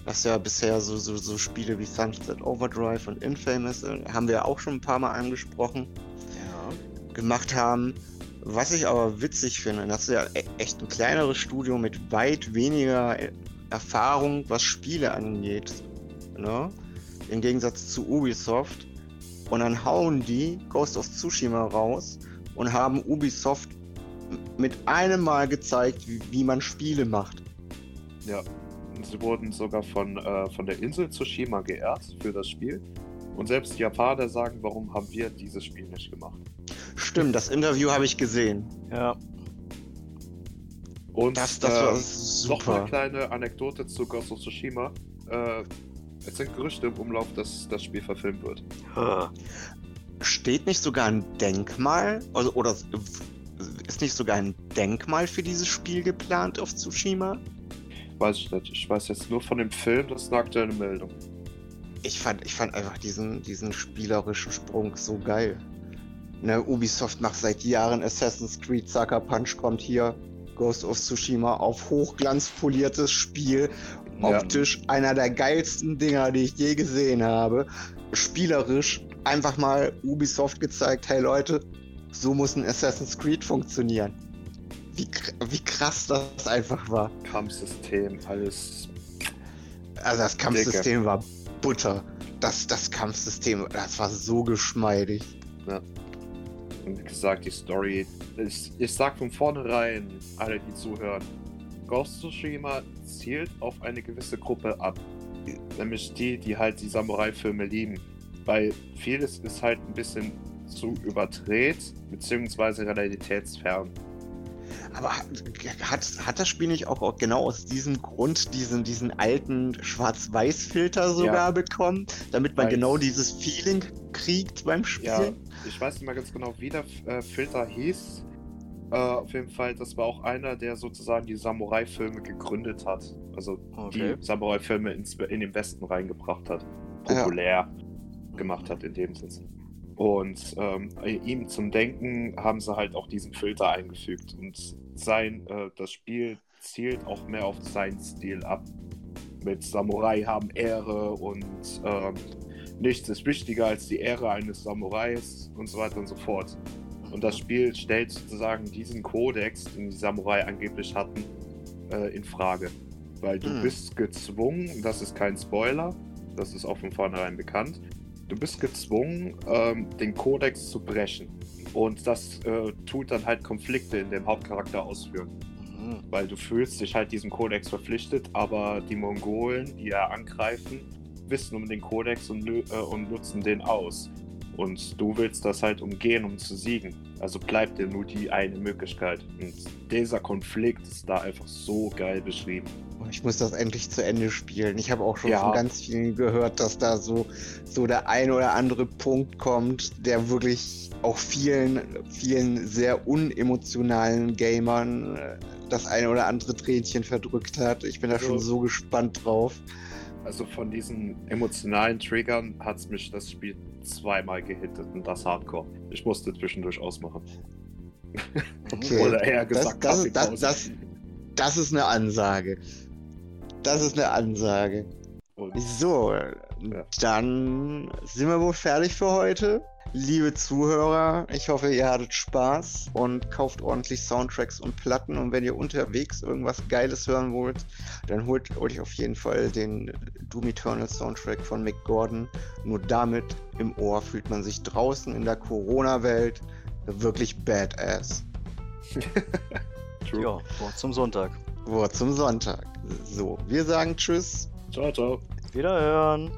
Das ja bisher so, so, so Spiele wie Sunset Overdrive und Infamous, äh, haben wir auch schon ein paar Mal angesprochen, ja. gemacht haben. Was ich aber witzig finde, das ist ja e-, echt ein kleineres Studio mit weit weniger äh, Erfahrung, was Spiele angeht. Ne? Im Gegensatz zu Ubisoft. Und dann hauen die Ghost of Tsushima raus und haben Ubisoft mit einem Mal gezeigt, wie, wie man Spiele macht. Ja, sie wurden sogar von, äh, von der Insel Tsushima geehrt für das Spiel. Und selbst die Japaner sagen, warum haben wir dieses Spiel nicht gemacht? Stimmt, das Interview habe ich gesehen. Ja. Und das, das war äh, super. Noch eine kleine Anekdote zu Ghost of Tsushima. Äh, es sind Gerüchte im Umlauf, dass das Spiel verfilmt wird. Steht nicht sogar ein Denkmal? Also, oder ist nicht sogar ein Denkmal für dieses Spiel geplant auf Tsushima? Weiß ich nicht. Ich weiß jetzt nur von dem Film, das ist eine aktuelle Meldung. Ich fand, ich fand einfach diesen, diesen spielerischen Sprung so geil. Ne, Ubisoft macht seit Jahren Assassin's Creed, Sucker Punch kommt hier, Ghost of Tsushima auf Hochglanz poliertes Spiel. Optisch ja. einer der geilsten Dinger, die ich je gesehen habe. Spielerisch einfach mal Ubisoft gezeigt, hey Leute, so muss ein Assassin's Creed funktionieren. Wie, wie krass das einfach war. Kampfsystem, alles. Also das Kampfsystem Dicke. war Butter. Das, das Kampfsystem, das war so geschmeidig. Ja. Und wie gesagt, die Story. Ich, ich sag von vornherein, alle, die zuhören, Ghost Tsushima zielt auf eine gewisse Gruppe ab. Nämlich die, die halt die Samurai-Filme lieben. Weil vieles ist halt ein bisschen zu überdreht, beziehungsweise realitätsfern. Aber hat, hat das Spiel nicht auch, genau aus diesem Grund diesen, diesen alten Schwarz-Weiß-Filter sogar ja. bekommen, damit man Weiß. genau dieses Feeling kriegt beim Spiel? Ja, ich weiß nicht mal ganz genau, wie der äh, Filter hieß. Äh, auf jeden Fall, das war auch einer, der sozusagen die Samurai-Filme gegründet hat. Also okay. die Samurai-Filme in den Westen reingebracht hat. Populär ja. gemacht hat in dem Sinne. Und ähm, ihm zum Denken haben sie halt auch diesen Filter eingefügt. Und sein, äh, das Spiel zielt auch mehr auf seinen Stil ab. Mit Samurai haben Ehre und äh, nichts ist wichtiger als die Ehre eines Samurais und so weiter und so fort. Und das Spiel stellt sozusagen diesen Kodex, den die Samurai angeblich hatten, äh, in Frage. Weil du hm. bist gezwungen, das ist kein Spoiler, das ist auch von vornherein bekannt, du bist gezwungen, ähm, den Kodex zu brechen. Und das äh, tut dann halt Konflikte in dem Hauptcharakter ausführen. Mhm. Weil du fühlst dich halt diesem Kodex verpflichtet, aber die Mongolen, die ja angreifen, wissen um den Kodex und, äh, und nutzen den aus. Und du willst das halt umgehen, um zu siegen. Also bleibt dir nur die eine Möglichkeit. Und dieser Konflikt ist da einfach so geil beschrieben. Ich muss das endlich zu Ende spielen. Ich habe auch schon ja. von ganz vielen gehört, dass da so, so der ein oder andere Punkt kommt, der wirklich auch vielen, vielen sehr unemotionalen Gamern äh, das eine oder andere Tränchen verdrückt hat. Ich bin da also, schon so gespannt drauf. Also von diesen emotionalen Triggern hat es mich das Spiel zweimal gehittet und das Hardcore. Ich musste zwischendurch ausmachen. Okay. Oder eher gesagt, das, das, das, das, das ist eine Ansage. Das ist eine Ansage. Und so, ja. dann sind wir wohl fertig für heute. Liebe Zuhörer, ich hoffe, ihr hattet Spaß und kauft ordentlich Soundtracks und Platten. Und wenn ihr unterwegs irgendwas Geiles hören wollt, dann holt euch auf jeden Fall den Doom Eternal Soundtrack von Mick Gordon. Nur damit im Ohr fühlt man sich draußen in der Corona-Welt wirklich badass. True. Ja, Wort zum Sonntag. Wort zum Sonntag. So, wir sagen Tschüss. Ciao, ciao. Wiederhören.